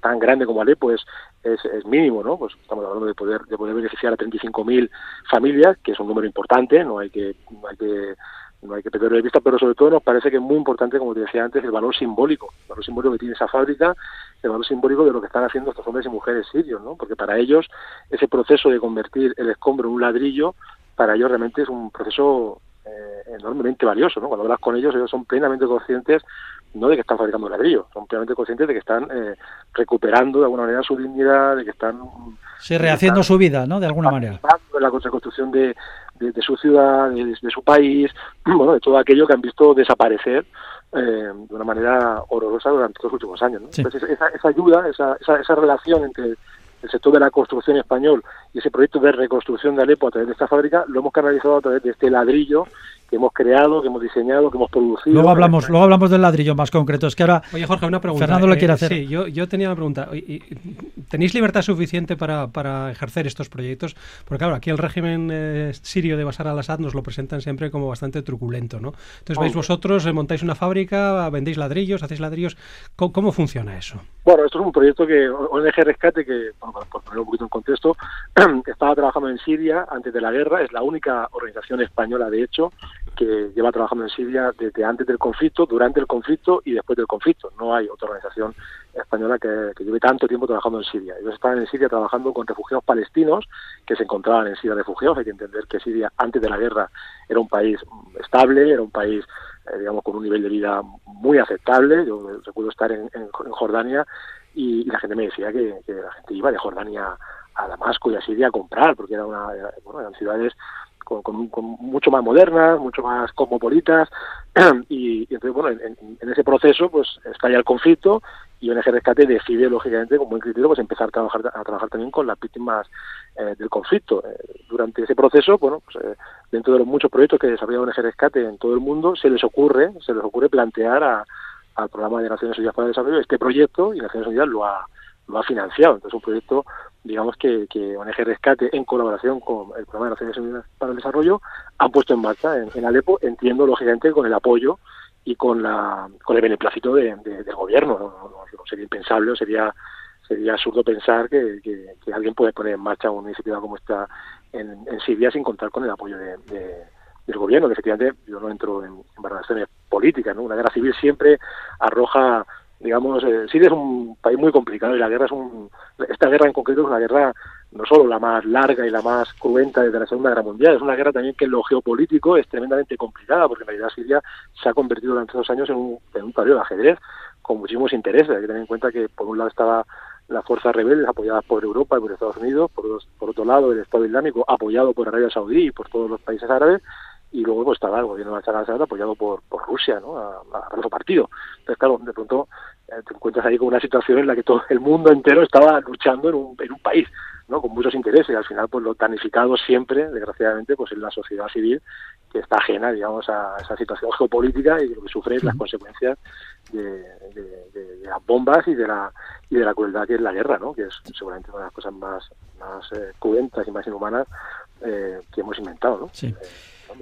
tan grande como Alepo es, es mínimo, ¿no? Pues estamos hablando de poder de poder beneficiar a 35.000 familias, que es un número importante, no hay que no hay que no hay que perderlo de vista, pero sobre todo nos parece que es muy importante, como te decía antes, el valor simbólico, el valor simbólico que tiene esa fábrica, el valor simbólico de lo que están haciendo estos hombres y mujeres sirios, ¿no? Porque para ellos ese proceso de convertir el escombro en un ladrillo, para ellos realmente es un proceso eh, enormemente valioso, ¿no? Cuando hablas con ellos, ellos son plenamente conscientes no de que están fabricando ladrillo, son plenamente conscientes de que están eh, recuperando de alguna manera su dignidad, de que están Sí, rehaciendo su vida, ¿no? De alguna manera. en la reconstrucción de, de, de su ciudad, de, de su país, bueno, de todo aquello que han visto desaparecer eh, de una manera horrorosa durante los últimos años. ¿no? Sí. Entonces, esa, esa ayuda, esa, esa, esa relación entre el sector de la construcción español y ese proyecto de reconstrucción de Alepo a través de esta fábrica, lo hemos canalizado a través de este ladrillo que hemos creado, que hemos diseñado, que hemos producido. Luego hablamos, luego hablamos del ladrillo más concreto. Es que ahora Oye, Jorge, una pregunta. Fernando le Eh, quiere hacer. Sí, yo, yo tenía una pregunta. ¿Tenéis libertad suficiente para, para ejercer estos proyectos? Porque, claro, aquí el régimen eh, sirio de Bashar al-Assad nos lo presentan siempre como bastante truculento, ¿no? Entonces, vais Hombre. vosotros, eh, montáis una fábrica, vendéis ladrillos, hacéis ladrillos. ¿Cómo, cómo funciona eso? Bueno, esto es un proyecto que ONG Rescate, que bueno, por- por poner un poquito en contexto, estaba trabajando en Siria antes de la guerra, es la única organización española, de hecho, que lleva trabajando en Siria desde antes del conflicto, durante el conflicto y después del conflicto. No hay otra organización española que, lleve tanto tiempo trabajando en Siria. Ellos estaban en Siria trabajando con refugiados palestinos que se encontraban en Siria refugiados. Hay que entender que Siria antes de la guerra era un país estable, era un país eh, digamos, con un nivel de vida muy aceptable. Yo recuerdo estar en, Jordania y, la gente me decía que, que la gente iba de Jordania a Damasco y a Siria a comprar, porque era una, bueno, eran ciudades con, con- mucho más modernas, mucho más cosmopolitas, y, entonces, bueno, en, en- en ese proceso, pues estalla el conflicto y ONG Rescate decide, lógicamente, con buen criterio, pues empezar a trabajar, a trabajar también con las víctimas eh, del conflicto. Eh, durante ese proceso, bueno, pues, eh, dentro de los muchos proyectos que desarrolla ONG Rescate en todo el mundo, se les ocurre, se les ocurre plantear a- al programa de Naciones Unidas para el Desarrollo este proyecto y Naciones Unidas lo ha, lo ha financiado. Entonces, un proyecto, digamos, que, que ONG Rescate, en colaboración con el programa de Naciones Unidas para el Desarrollo, han puesto en marcha en, Alepo, entiendo, lógicamente, con el apoyo y con la con el beneplácito de- de- del gobierno. ¿no? Sería impensable sería sería absurdo pensar que, alguien puede poner en marcha una iniciativa como esta en, en Siria sin contar con el apoyo de- del gobierno, que efectivamente yo no entro en, en valoraciones políticas, ¿no? Una guerra civil siempre arroja, digamos, eh, Siria es un país muy complicado y la guerra es un, esta guerra en concreto es una guerra no solo la más larga y la más cruenta desde la Segunda Guerra Mundial, es una guerra también que en lo geopolítico es tremendamente complicada, porque en realidad Siria se ha convertido durante esos años en un, en un de ajedrez con muchísimos intereses. Hay que tener en cuenta que por un lado estaba las fuerzas rebeldes apoyadas por Europa y por Estados Unidos, por, dos- por otro lado el Estado Islámico apoyado por Arabia Saudí y por todos los países árabes, y luego pues estaba el gobierno de Bashar al-Assad apoyado por, por Rusia, ¿no? A, a, su partido. Entonces, claro, de pronto eh, te encuentras ahí con una situación en la que todo el mundo entero estaba luchando en un, en un país, ¿no? Con muchos intereses y al final pues lo damnificado siempre, desgraciadamente, pues es la sociedad civil que está ajena, digamos, a esa situación geopolítica y lo que sufre es las consecuencias de, de- de- de las bombas y de la y de la crueldad que es la guerra, ¿no? Que es seguramente una de las cosas más más eh, cruentas y más inhumanas eh, que hemos inventado, ¿no? Sí.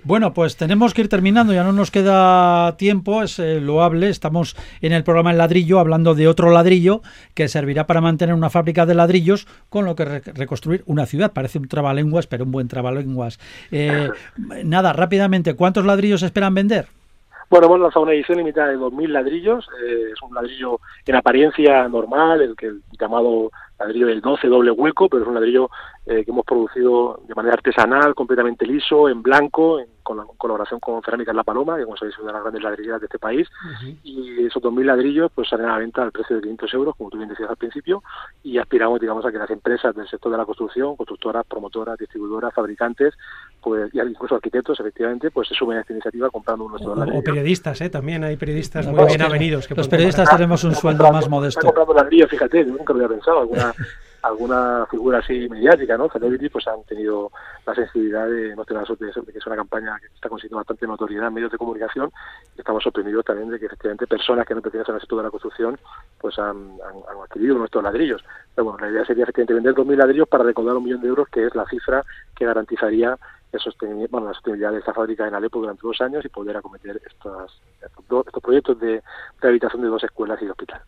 Bueno, pues tenemos que ir terminando, ya no nos queda tiempo, es eh, loable. Estamos en el programa El Ladrillo hablando de otro ladrillo que servirá para mantener una fábrica de ladrillos con lo que re- reconstruir una ciudad. Parece un trabalenguas, pero un buen trabalenguas. Eh, nada, rápidamente, ¿cuántos ladrillos esperan vender? Bueno, hemos lanzado una edición limitada de 2.000 ladrillos. eh, es un ladrillo en apariencia normal, el que el llamado ladrillo del 12 doble hueco, pero es un ladrillo eh, que hemos producido de manera artesanal, completamente liso, en blanco, en, con la en colaboración con Cerámicas La Paloma, que como sabéis es una de las grandes ladrilleras de este país. Y esos 2.000 ladrillos pues salen a la venta al precio de 500 euros, como tú bien decías al principio, y aspiramos, digamos, a que las empresas del sector de la construcción, constructoras, promotoras, distribuidoras, fabricantes, pues y incluso arquitectos, efectivamente, pues se sumen a esta iniciativa comprando uno de estos O, o ladrillos. periodistas, ¿eh? También hay periodistas muy bien avenidos. Que los periodistas comprar. tenemos un sueldo más modesto. comprando ladrillos, fíjate, yo nunca lo había pensado. Alguna, alguna figura así mediática, ¿no? Celebrity, pues han tenido la sensibilidad de, hemos tenido la de que es una campaña que está consiguiendo bastante notoriedad en medios de comunicación y estamos sorprendidos también de que efectivamente personas que no pertenecen al sector de la construcción pues han, han- han adquirido nuestros ladrillos. Pero bueno, la idea sería efectivamente vender 2.000 ladrillos para recaudar un millón de euros, que es la cifra que garantizaría sostenimiento, bueno, la sostenibilidad de esta fábrica en Alepo durante dos años y poder acometer estos, proyectos de rehabilitación de dos escuelas y de hospital.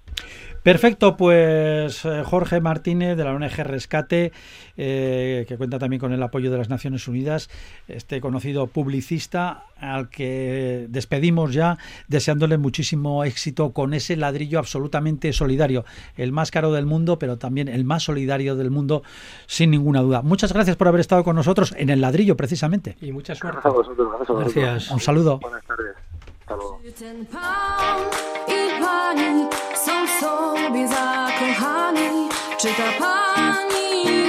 Perfecto, pues eh, Jorge Martínez de la ONG Rescate, eh, que cuenta también con el apoyo de las Naciones Unidas, este conocido publicista al que despedimos ya, deseándole muchísimo éxito con ese ladrillo absolutamente solidario, el más caro del mundo, pero también el más solidario del mundo, sin ninguna duda. Muchas gracias por haber estado con nosotros en el ladrillo, precisamente. Y mucha suerte. Gracias a vosotros, gracias a vosotros. Gracias. Un saludo. Buenas tardes. Hasta luego. Czy ta pani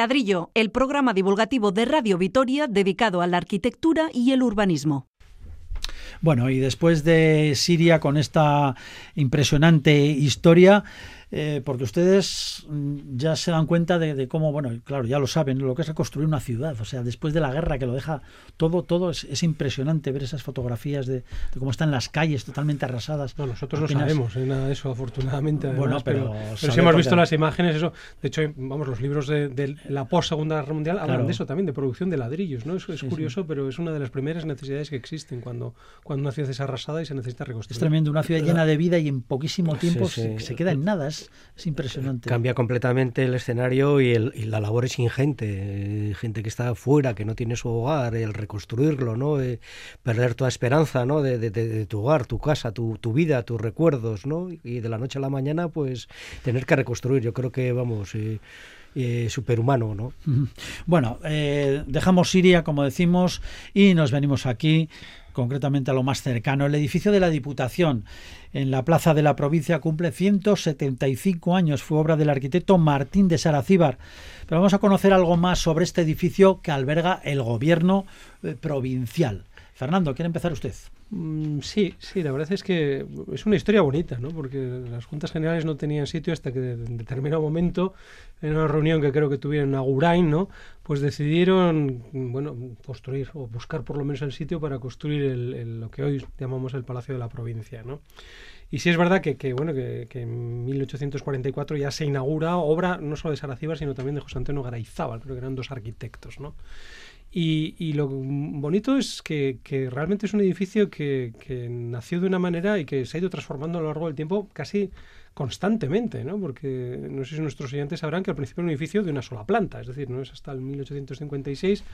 ladrillo, el programa divulgativo de Radio Vitoria dedicado a la arquitectura y el urbanismo. Bueno, y después de Siria con esta impresionante historia, eh, porque ustedes mm, ya se dan cuenta de, de cómo, bueno, claro, ya lo saben, lo que es construir una ciudad. O sea, después de la guerra que lo deja todo, todo es, es impresionante ver esas fotografías de, de cómo están las calles totalmente arrasadas. No, nosotros Apenas- no sabemos eh, nada de eso, afortunadamente. además, Bueno, pero pero, pero sí hemos visto las imágenes, eso. De hecho, vamos, los libros de, de la post-segunda guerra mundial hablan Claro. de eso también, de producción de ladrillos, ¿no? Eso es Sí, sí. curioso, pero es una de las primeras necesidades que existen cuando, cuando una ciudad es arrasada y se necesita reconstruir. Es tremendo, una ciudad llena de vida y en poquísimo tiempo Sí, Se, sí. se queda en nada. Es, es impresionante. Cambia completamente el escenario y, el- y la labor es ingente. Eh, Gente que está fuera, que no tiene su hogar, el reconstruirlo, ¿no? Eh, perder toda esperanza, ¿no? De, de- tu hogar, tu casa, tu, tu vida, tus recuerdos, ¿no? Y de la noche a la mañana, pues tener que reconstruir. Yo creo que, vamos, eh, eh, superhumano, ¿no? Bueno, eh, dejamos Siria, como decimos, y nos venimos aquí, concretamente a lo más cercano. El edificio de la Diputación en la plaza de la provincia cumple 175 años. Fue obra del arquitecto Martín de Saracíbar. Pero vamos a conocer algo más sobre este edificio que alberga el gobierno eh, provincial. Fernando, ¿quiere empezar usted? Mm, Sí, sí, la verdad es que es una historia bonita, ¿no? Porque las juntas generales no tenían sitio hasta que en determinado momento, en una reunión que creo que tuvieron en Agurain, ¿no? Pues decidieron, bueno, construir o buscar por lo menos el sitio para construir el- el- lo que hoy llamamos el Palacio de la Provincia, ¿no? Y sí es verdad que, que, bueno, que, que en 1844 ya se inaugura obra no solo de Saracíbar, sino también de José Antonio Garayzábal, creo que eran dos arquitectos, ¿no? Y, y lo bonito es que, realmente es un edificio que, que nació de una manera y que se ha ido transformando a lo largo del tiempo casi constantemente, ¿no? Porque no sé si nuestros oyentes sabrán que al principio era un edificio de una sola planta, es decir, no es hasta el 1856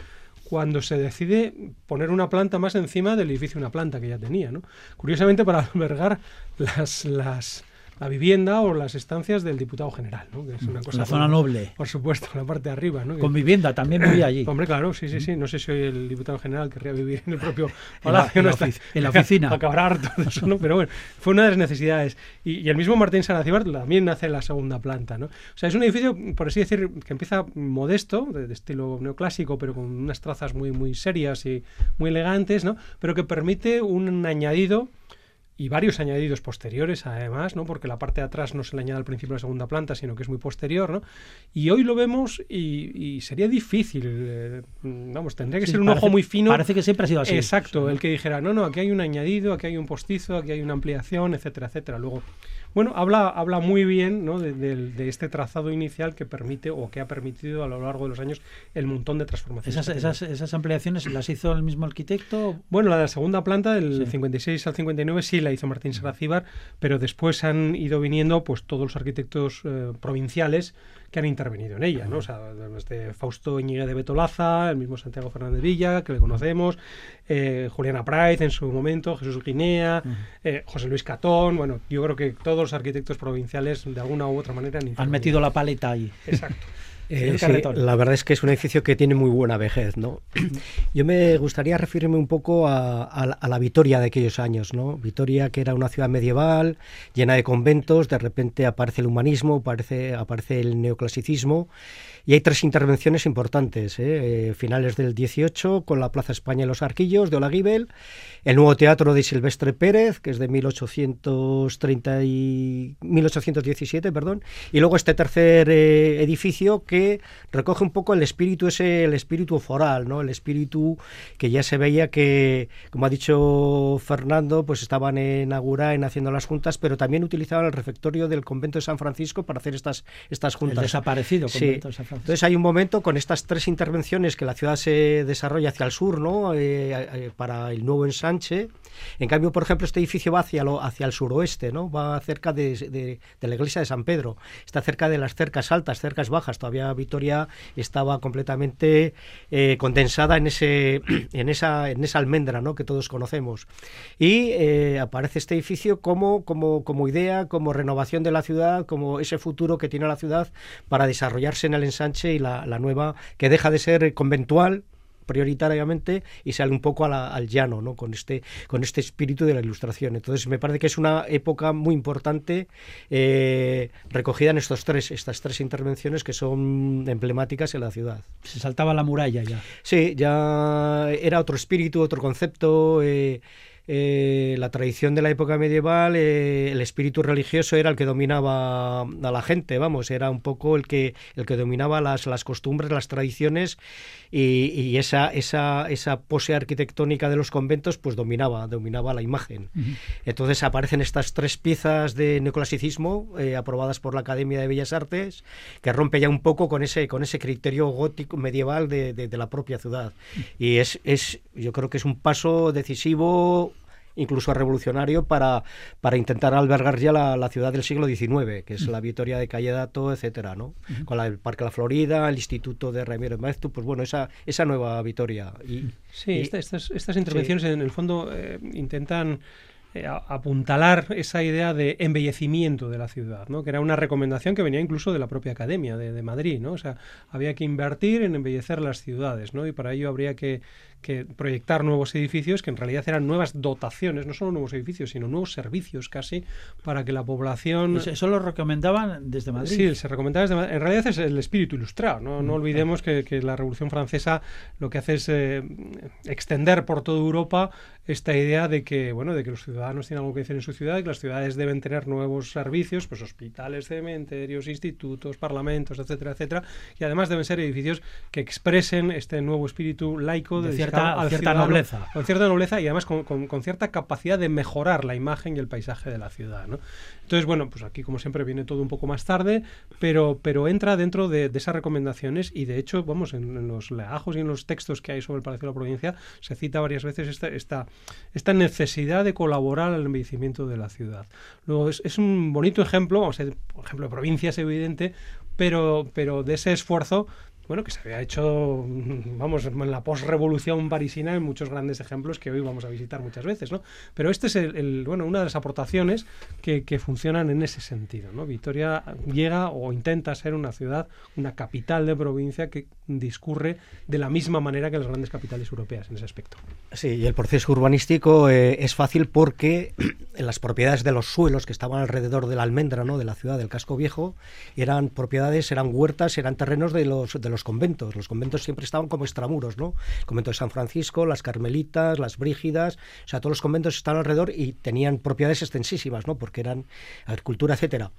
cuando se decide poner una planta más encima del edificio una planta que ya tenía, ¿no? Curiosamente para albergar las, las la vivienda o las estancias del diputado general, ¿no? Que es una cosa la zona como- noble. Por supuesto, la parte de arriba, ¿no? Que- Con vivienda, también vivía allí. Hombre, claro, sí, sí, sí. No sé si hoy el diputado general querría vivir en el propio En la- palacio. en la en la oficina. Acabará harto de eso, ¿no? Pero bueno, fue una de las necesidades. Y, y el mismo Martín Saracíbar también nace en la segunda planta, ¿no? O sea, es un edificio, por así decir, que empieza modesto, de, de estilo neoclásico, pero con unas trazas muy, muy serias y muy elegantes, ¿no? Pero que permite un añadido y varios añadidos posteriores además, ¿no? Porque la parte de atrás no se le añade al principio de la segunda planta, sino que es muy posterior, ¿no? Y hoy lo vemos y, y sería difícil, eh, vamos, tendría que Sí, ser un parece- ojo muy fino. Parece que siempre ha sido así. Exacto, el que dijera, no, no, aquí hay un añadido, aquí hay un postizo, aquí hay una ampliación, etcétera, etcétera. Luego, bueno, habla, habla muy bien ¿no? de, de- de este trazado inicial que permite o que ha permitido a lo largo de los años el montón de transformaciones. Esas, ampliaciones las hizo el mismo arquitecto. Bueno, la de la segunda planta, del Sí. 56 al 59, sí la hizo Martín Saracíbar, pero después han ido viniendo pues todos los arquitectos eh, provinciales que han intervenido en ella, ¿no? O sea, desde Fausto Íñigue de Betolaza, el mismo Santiago Fernández Villa, que le conocemos, eh, Juliana Price en su momento, Jesús Guinea, eh, José Luis Catón, bueno, yo creo que todos los arquitectos provinciales de alguna u otra manera han, Han metido la paleta ahí. Exacto. Eh, sí, la verdad es que es un edificio que tiene muy buena vejez, ¿no? Yo me gustaría referirme un poco a, a la- a la Vitoria de aquellos años, ¿no? Vitoria que era una ciudad medieval, llena de conventos, de repente aparece el humanismo, aparece, aparece el neoclasicismo, y hay tres intervenciones importantes, ¿eh? Eh, finales del 18, con la Plaza España y los Arquillos de Olaguibel, el nuevo teatro de Silvestre Pérez, que es de 1830 y 1817, perdón, y luego este tercer eh, edificio que recoge un poco el espíritu ese, el espíritu foral, ¿no? El espíritu que ya se veía que, como ha dicho Fernando, pues estaban en Agurain haciendo las juntas, pero también utilizaban el refectorio del convento de San Francisco para hacer estas, estas El juntas. desaparecido Sí. convento de San Francisco. Entonces hay un momento con estas tres intervenciones que la ciudad se desarrolla hacia el sur, ¿no? Eh, eh, para el nuevo ensanche. En cambio, por ejemplo, este edificio va hacia, lo, hacia el suroeste, ¿no? Va cerca de, de- de la iglesia de San Pedro. Está cerca de las cercas altas, cercas bajas. Todavía Vitoria estaba completamente eh, condensada en, ese, en, esa, en esa almendra, ¿no? Que todos conocemos. Y eh, aparece este edificio como, como, como idea, como renovación de la ciudad, como ese futuro que tiene la ciudad para desarrollarse en el ensanche y la, la nueva, que deja de ser conventual prioritariamente y sale un poco a la- al llano, ¿no? Con este, con este espíritu de la ilustración. Entonces me parece que es una época muy importante eh, recogida en estos tres, estas tres intervenciones que son emblemáticas en la ciudad. Se saltaba la muralla ya. Sí, ya era otro espíritu, otro concepto. eh, eh, la tradición de la época medieval, eh, el espíritu religioso era el que dominaba a la gente, vamos, era un poco el que, el que dominaba las, las costumbres, las tradiciones y, y esa, esa, esa pose arquitectónica de los conventos pues dominaba, dominaba la imagen. Entonces aparecen estas tres piezas de neoclasicismo eh, aprobadas por la Academia de Bellas Artes que rompe ya un poco con ese, con ese criterio gótico medieval de, de- de la propia ciudad. Y es, es, yo creo que es un paso decisivo incluso revolucionario para, para intentar albergar ya la, la ciudad del siglo XIX, que es la Vitoria de Calledato, etcétera, ¿no? Con la, el Parque La Florida, el Instituto de Ramiro Maeztu, pues bueno, esa, esa nueva Vitoria. Y, Sí, y- esta- estas, estas intervenciones en el fondo eh, intentan eh, apuntalar esa idea de embellecimiento de la ciudad, ¿no? que era una recomendación que venía incluso de la propia Academia de, de Madrid. ¿no? O sea, había que invertir en embellecer las ciudades ¿no? y para ello habría que, que proyectar nuevos edificios que en realidad eran nuevas dotaciones, no solo nuevos edificios, sino nuevos servicios casi para que la población... Eso, eso lo recomendaban desde Madrid. Sí, se recomendaba desde Ma- En realidad es el espíritu ilustrado. No, no olvidemos que, que la Revolución Francesa lo que hace es eh, extender por toda Europa esta idea de que, bueno, de que los ciudadanos tienen algo que decir en su ciudad que las ciudades deben tener nuevos servicios, pues hospitales, cementerios, institutos, parlamentos, etcétera, etcétera. Y además deben ser edificios que expresen este nuevo espíritu laico De dedicado cierta- cierta nobleza. con cierta nobleza y además con, con- con cierta capacidad de mejorar la imagen y el paisaje de la ciudad. ¿no? Entonces, bueno, pues aquí como siempre viene todo un poco más tarde, pero, pero entra dentro de, de esas recomendaciones y de hecho, vamos, en, en los legajos y en los textos que hay sobre el Palacio de la Provincia se cita varias veces esta, esta, esta necesidad de colaborar al embellecimiento de la ciudad. Luego, es, es un bonito ejemplo, vamos a decir, por ejemplo, de provincia es evidente, pero, pero de ese esfuerzo bueno, que se había hecho, mm, vamos, en la posrevolución parisina en muchos grandes ejemplos que hoy vamos a visitar muchas veces, ¿no? Pero este es el, el- bueno, una de las aportaciones que, que funcionan en ese sentido, ¿no? Vitoria llega o intenta ser una ciudad, una capital de provincia que discurre de la misma manera que las grandes capitales europeas en ese aspecto. Sí, y el proceso urbanístico eh, es fácil porque las propiedades de los suelos que estaban alrededor de la almendra, ¿no? de la ciudad del casco viejo, eran propiedades, eran huertas, eran terrenos de los, de los conventos. Los conventos siempre estaban como extramuros, ¿no? El convento de San Francisco, las carmelitas, las brígidas, o sea, todos los conventos estaban alrededor y tenían propiedades extensísimas, ¿no? Porque eran agricultura, etcétera.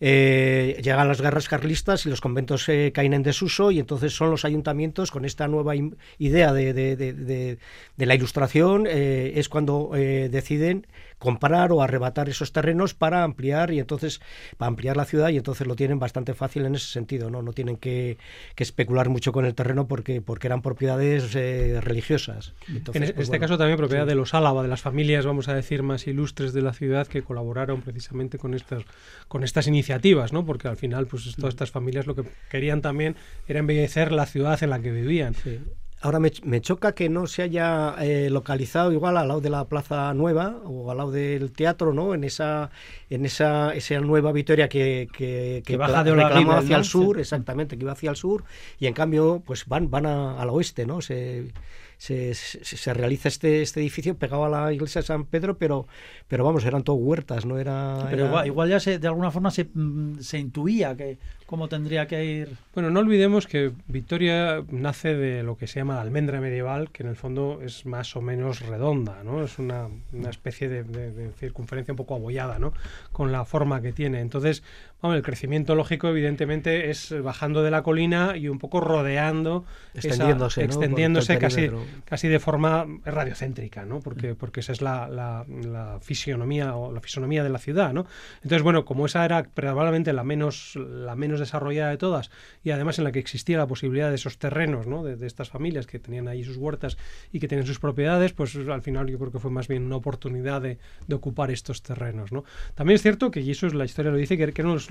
Eh, llegan las guerras carlistas y los conventos eh, caen en desuso y entonces son los ayuntamientos con esta nueva idea de, de- de- de- de la ilustración eh, es cuando eh, deciden comprar o arrebatar esos terrenos para ampliar y entonces para ampliar la ciudad y entonces lo tienen bastante fácil en ese sentido no no tienen que, que especular mucho con el terreno porque porque eran propiedades eh, religiosas Entonces, en e- pues, este bueno, caso también propiedad sí. de los Álava, de las familias, vamos a decir, más ilustres de la ciudad que colaboraron precisamente con estas, con estas iniciativas, ¿no? Porque al final, pues Mm. todas estas familias lo que querían también era embellecer la ciudad en la que vivían. Sí. Ahora me, me choca que no se haya eh, localizado igual al lado de la Plaza Nueva o al lado del teatro, ¿no? En esa, en esa, esa nueva Vitoria que, que, Que baja de reclama hacia el sur, exactamente, que iba hacia el sur y en cambio, pues van, van a- al oeste, ¿no? Se, se, se, se realiza este, este edificio pegado a la iglesia de San Pedro, pero, pero vamos, eran todo huertas, no era. Pero era- igual, igual ya se, de alguna forma se, mm, se intuía que cómo tendría que ir. Bueno, no olvidemos que Victoria nace de lo que se llama la almendra medieval, que en el fondo es más o menos redonda, ¿no? Es una, una especie de, de- de circunferencia un poco abollada, ¿no? Con la forma que tiene. Entonces, vamos, el crecimiento lógico, evidentemente, es bajando de la colina y un poco rodeando, esa- Extendiéndose, ¿no? Todo el extendiéndose casi, casi de forma radiocéntrica, ¿no? Porque, porque esa es la, la- la fisionomía o la fisonomía de la ciudad, ¿no? Entonces, bueno, como esa era probablemente la menos, la menos desarrollada de todas y además en la que existía la posibilidad de esos terrenos, ¿no? De, estas familias que tenían ahí sus huertas y que tenían sus propiedades, pues al final yo creo que fue más bien una oportunidad de, ocupar estos terrenos, ¿no? También es cierto que, y eso es la historia lo dice, que, eran los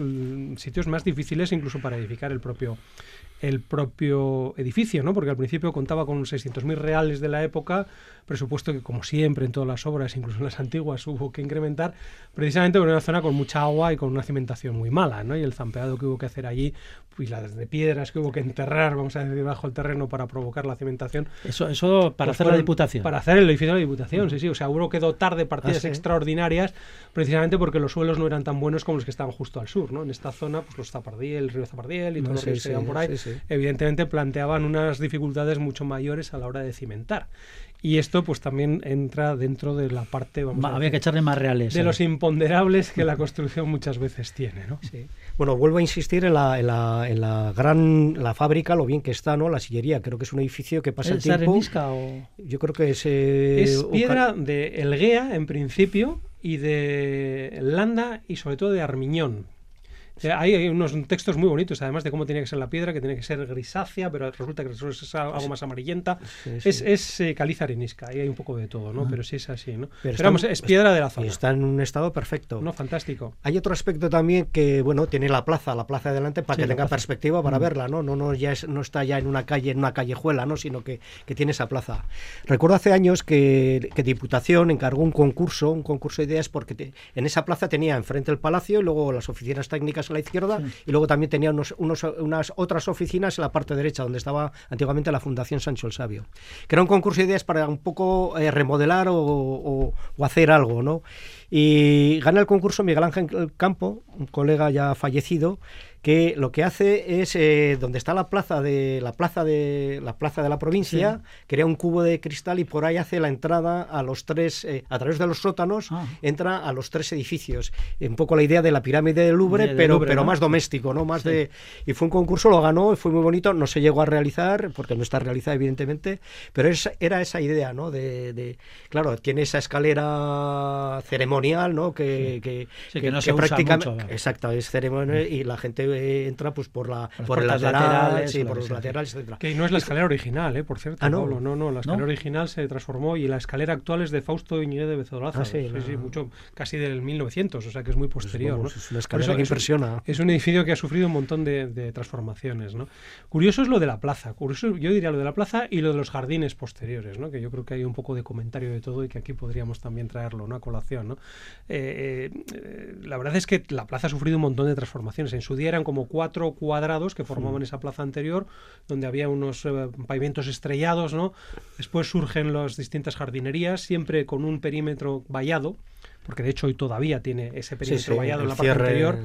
sitios más difíciles incluso para edificar el propio el propio edificio, ¿no? Porque al principio contaba con 600.000 reales de la época, presupuesto que como siempre en todas las obras, incluso en las antiguas, hubo que incrementar, precisamente por una zona con mucha agua y con una cimentación muy mala, ¿no? Y el zampeado que hubo que hacer allí, y las de piedras que hubo que enterrar, vamos a decir, bajo el terreno para provocar la cimentación, Eso, eso para pues hacer la diputación. Para hacer el edificio de la Diputación, sí, sí. O sea, hubo que dotar de partidas Ah, extraordinarias precisamente porque los suelos no eran tan buenos como los que estaban justo al sur, ¿no? En esta zona, pues los Zapardiel, el río Zapardiel y No, los sí, ríos que sí, por ahí, sí. evidentemente planteaban unas dificultades mucho mayores a la hora de cimentar. Y esto, pues también entra dentro de la parte, vamos Ma- a había que echarle más reales. de los imponderables que la construcción muchas veces tiene, ¿no? Sí. Bueno, vuelvo a insistir en la, en la, en la gran la fábrica, lo bien que está, ¿no? La sillería. Creo que es un edificio que pasa el ¿Es tiempo. o...? Yo creo que es. eh, Es piedra de Elguea, en principio, y de Landa y sobre todo de Armiñón. Eh, Hay, hay unos textos muy bonitos, además de cómo tenía que ser la piedra, que tiene que ser grisácea, pero resulta que es algo más amarillenta. Sí, sí. Es, es eh, caliza arenisca, ahí hay un poco de todo, ¿no? Pero sí es así, ¿no? Pero, está- vamos, es piedra de la Y zona. está en un estado perfecto. No, fantástico. Hay otro aspecto también que, bueno, tiene la plaza, la plaza de delante para Sí, que tenga plaza. perspectiva para verla, ¿no? No, no, ya es- no está ya en una calle, en una callejuela, ¿no? Sino que, que tiene esa plaza. Recuerdo hace años que, que Diputación encargó un concurso, un concurso de ideas, porque te- en esa plaza tenía enfrente el palacio y luego las oficinas técnicas a la izquierda y luego también tenía unos, unos- unas otras oficinas en la parte derecha, donde estaba antiguamente la Fundación Sancho el Sabio. Que era un concurso de ideas para un poco eh, remodelar o, o- o hacer algo, ¿no? Y gana el concurso Miguel Ángel Campo, un colega ya fallecido, que lo que hace es eh, donde está la plaza de la plaza de la plaza de la provincia, crea un cubo de cristal y por ahí hace la entrada a los tres eh, a través de los sótanos Ah. entra a los tres edificios. Un poco la idea de la pirámide del Louvre, De- pero Louvre, pero ¿no? más doméstico, ¿no? Más Sí. de y fue un concurso, lo ganó, fue muy bonito, no se llegó a realizar porque no está realizada evidentemente, pero es- era esa idea, ¿no? De, de- claro, tiene esa escalera ceremonial, ¿no? Que, que, Sí, que no se usa mucho, exacto, es ceremonial y la gente eh, entra pues por la Las por el puertas lateral, laterales, sí, por que los laterales, etcétera. Que no es la escalera original, ¿eh? por cierto. Ah, ¿no? Pablo. no, no, la escalera ¿No? original se transformó y la escalera actual es de Fausto Iñiguez de Bezoraza. Ah, sí, sí, la- sí, mucho, casi del 1900, o sea que es muy posterior. vamos, ¿no? es una escalera eso que es un- impresiona. Es un edificio que ha sufrido un montón de, de transformaciones. ¿no? Curioso es lo de la plaza. Curioso, yo diría lo de la plaza y lo de los jardines posteriores, ¿no? que yo creo que hay un poco de comentario de todo y que aquí podríamos también traerlo ¿no? a colación. ¿no? Eh, eh, la verdad es que la plaza ha sufrido un montón de transformaciones. En su día eran como cuatro cuadrados que formaban esa plaza anterior, donde había unos eh, pavimentos estrellados. ¿no? Después surgen las distintas jardinerías, siempre con un perímetro vallado, porque de hecho hoy todavía tiene ese perímetro sí, vallado en la parte cierre- anterior.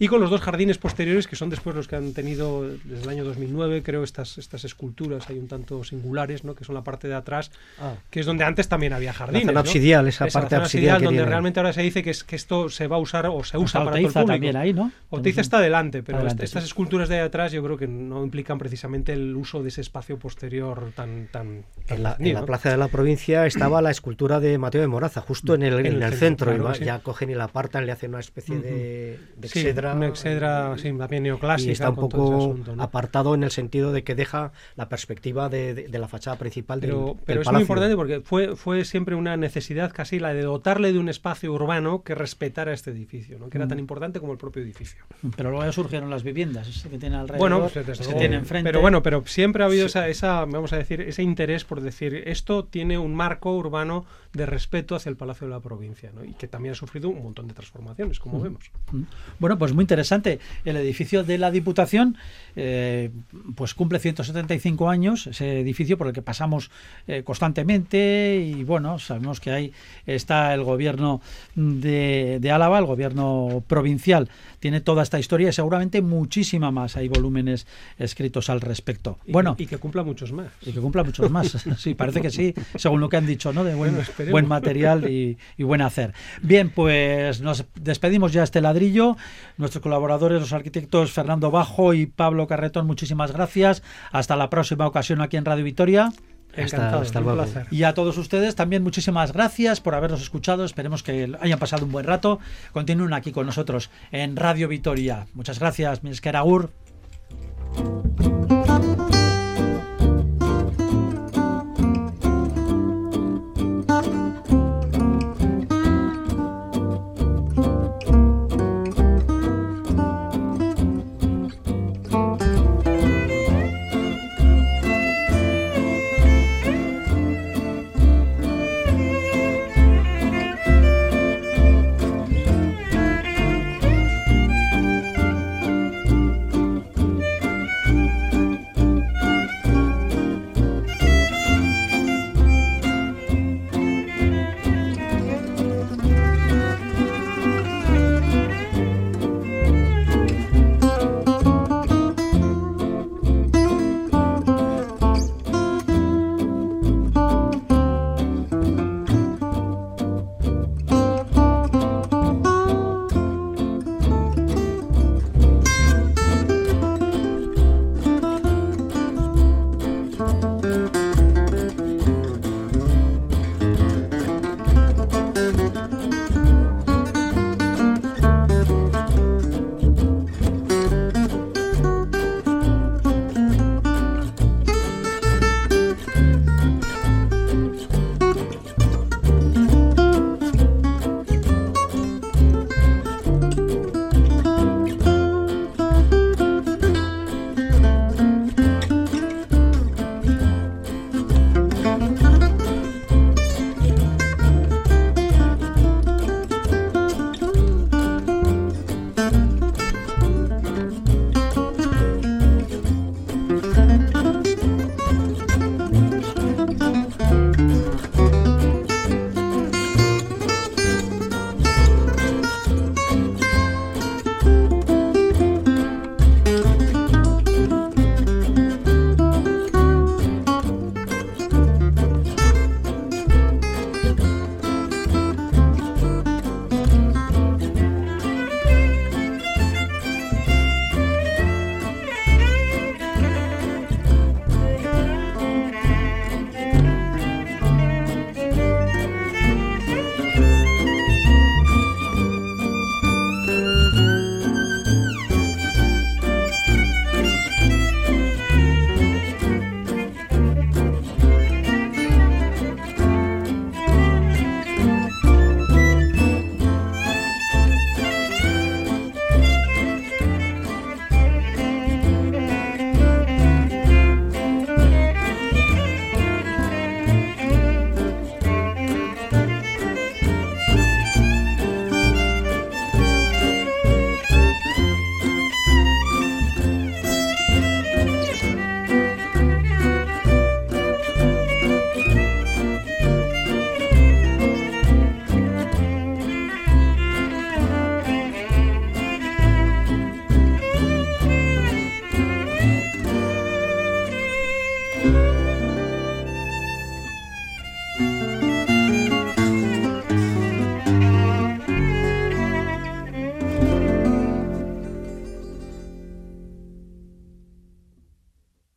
Y con los dos jardines posteriores, que son después los que han tenido desde el año 2009, creo, estas, estas esculturas, hay un tanto singulares, ¿no? que son la parte de atrás, Ah. que es donde antes también había jardines. zona ¿no? absidial, esa Esa parte zona absidial que donde realmente ahora se dice que, es, que esto se va a usar o se usa Está para todo el público. también ahí, ¿no? Oteiza está adelante, pero Adelante, est- estas sí. esculturas de ahí atrás yo creo que no implican precisamente el uso de ese espacio posterior tan... tan, tan En la, en la plaza de la provincia estaba la escultura de Mateo de Moraza, justo en el, En en el el centro, centro. y claro, va- sí. Ya cogen y la apartan, le hacen una especie de, de Sí, exedra. una exedra, sí, también neoclásica. y está un poco asunto, ¿no? apartado en el sentido de que deja la perspectiva de, de- de la fachada principal del, Pero, del pero es muy palacio. importante porque fue, fue siempre una necesidad casi la de dotarle de un espacio urbano que respetara este edificio, ¿no? que era tan importante como el propio edificio. Pero luego ya surgieron las viviendas que tiene alrededor, Bueno, pues, se enfrente. pero bueno, pero siempre ha habido esa, esa, vamos a decir, ese interés por decir esto tiene un marco urbano de respeto hacia el Palacio de la Provincia, ¿no? y que también ha sufrido un montón de transformaciones, como vemos. Mm. Bueno, pues muy interesante. El edificio de la Diputación eh, pues cumple 175 años, ese edificio por el que pasamos eh, constantemente y bueno, sabemos que ahí está el gobierno de, de Álava, el gobierno provincial, tiene toda esta historia y seguramente muchísima más. Hay volúmenes escritos al respecto. Y, bueno, que, y que cumpla muchos más. y que cumpla muchos más. Sí, parece que sí, según lo que han dicho, ¿no? De Bueno, esperemos. buen material y, y buen hacer. Bien, pues nos despedimos ya este ladrillo. Nuestros colaboradores, los arquitectos Fernando Bajo y Pablo Carretón, muchísimas gracias. Hasta la próxima ocasión aquí en Radio Vitoria. Encantado, hasta luego. placer. Y a todos ustedes también muchísimas gracias por habernos escuchado. Esperemos que hayan pasado un buen rato. Continúen aquí con nosotros en Radio Vitoria. Muchas gracias, Miskeragur.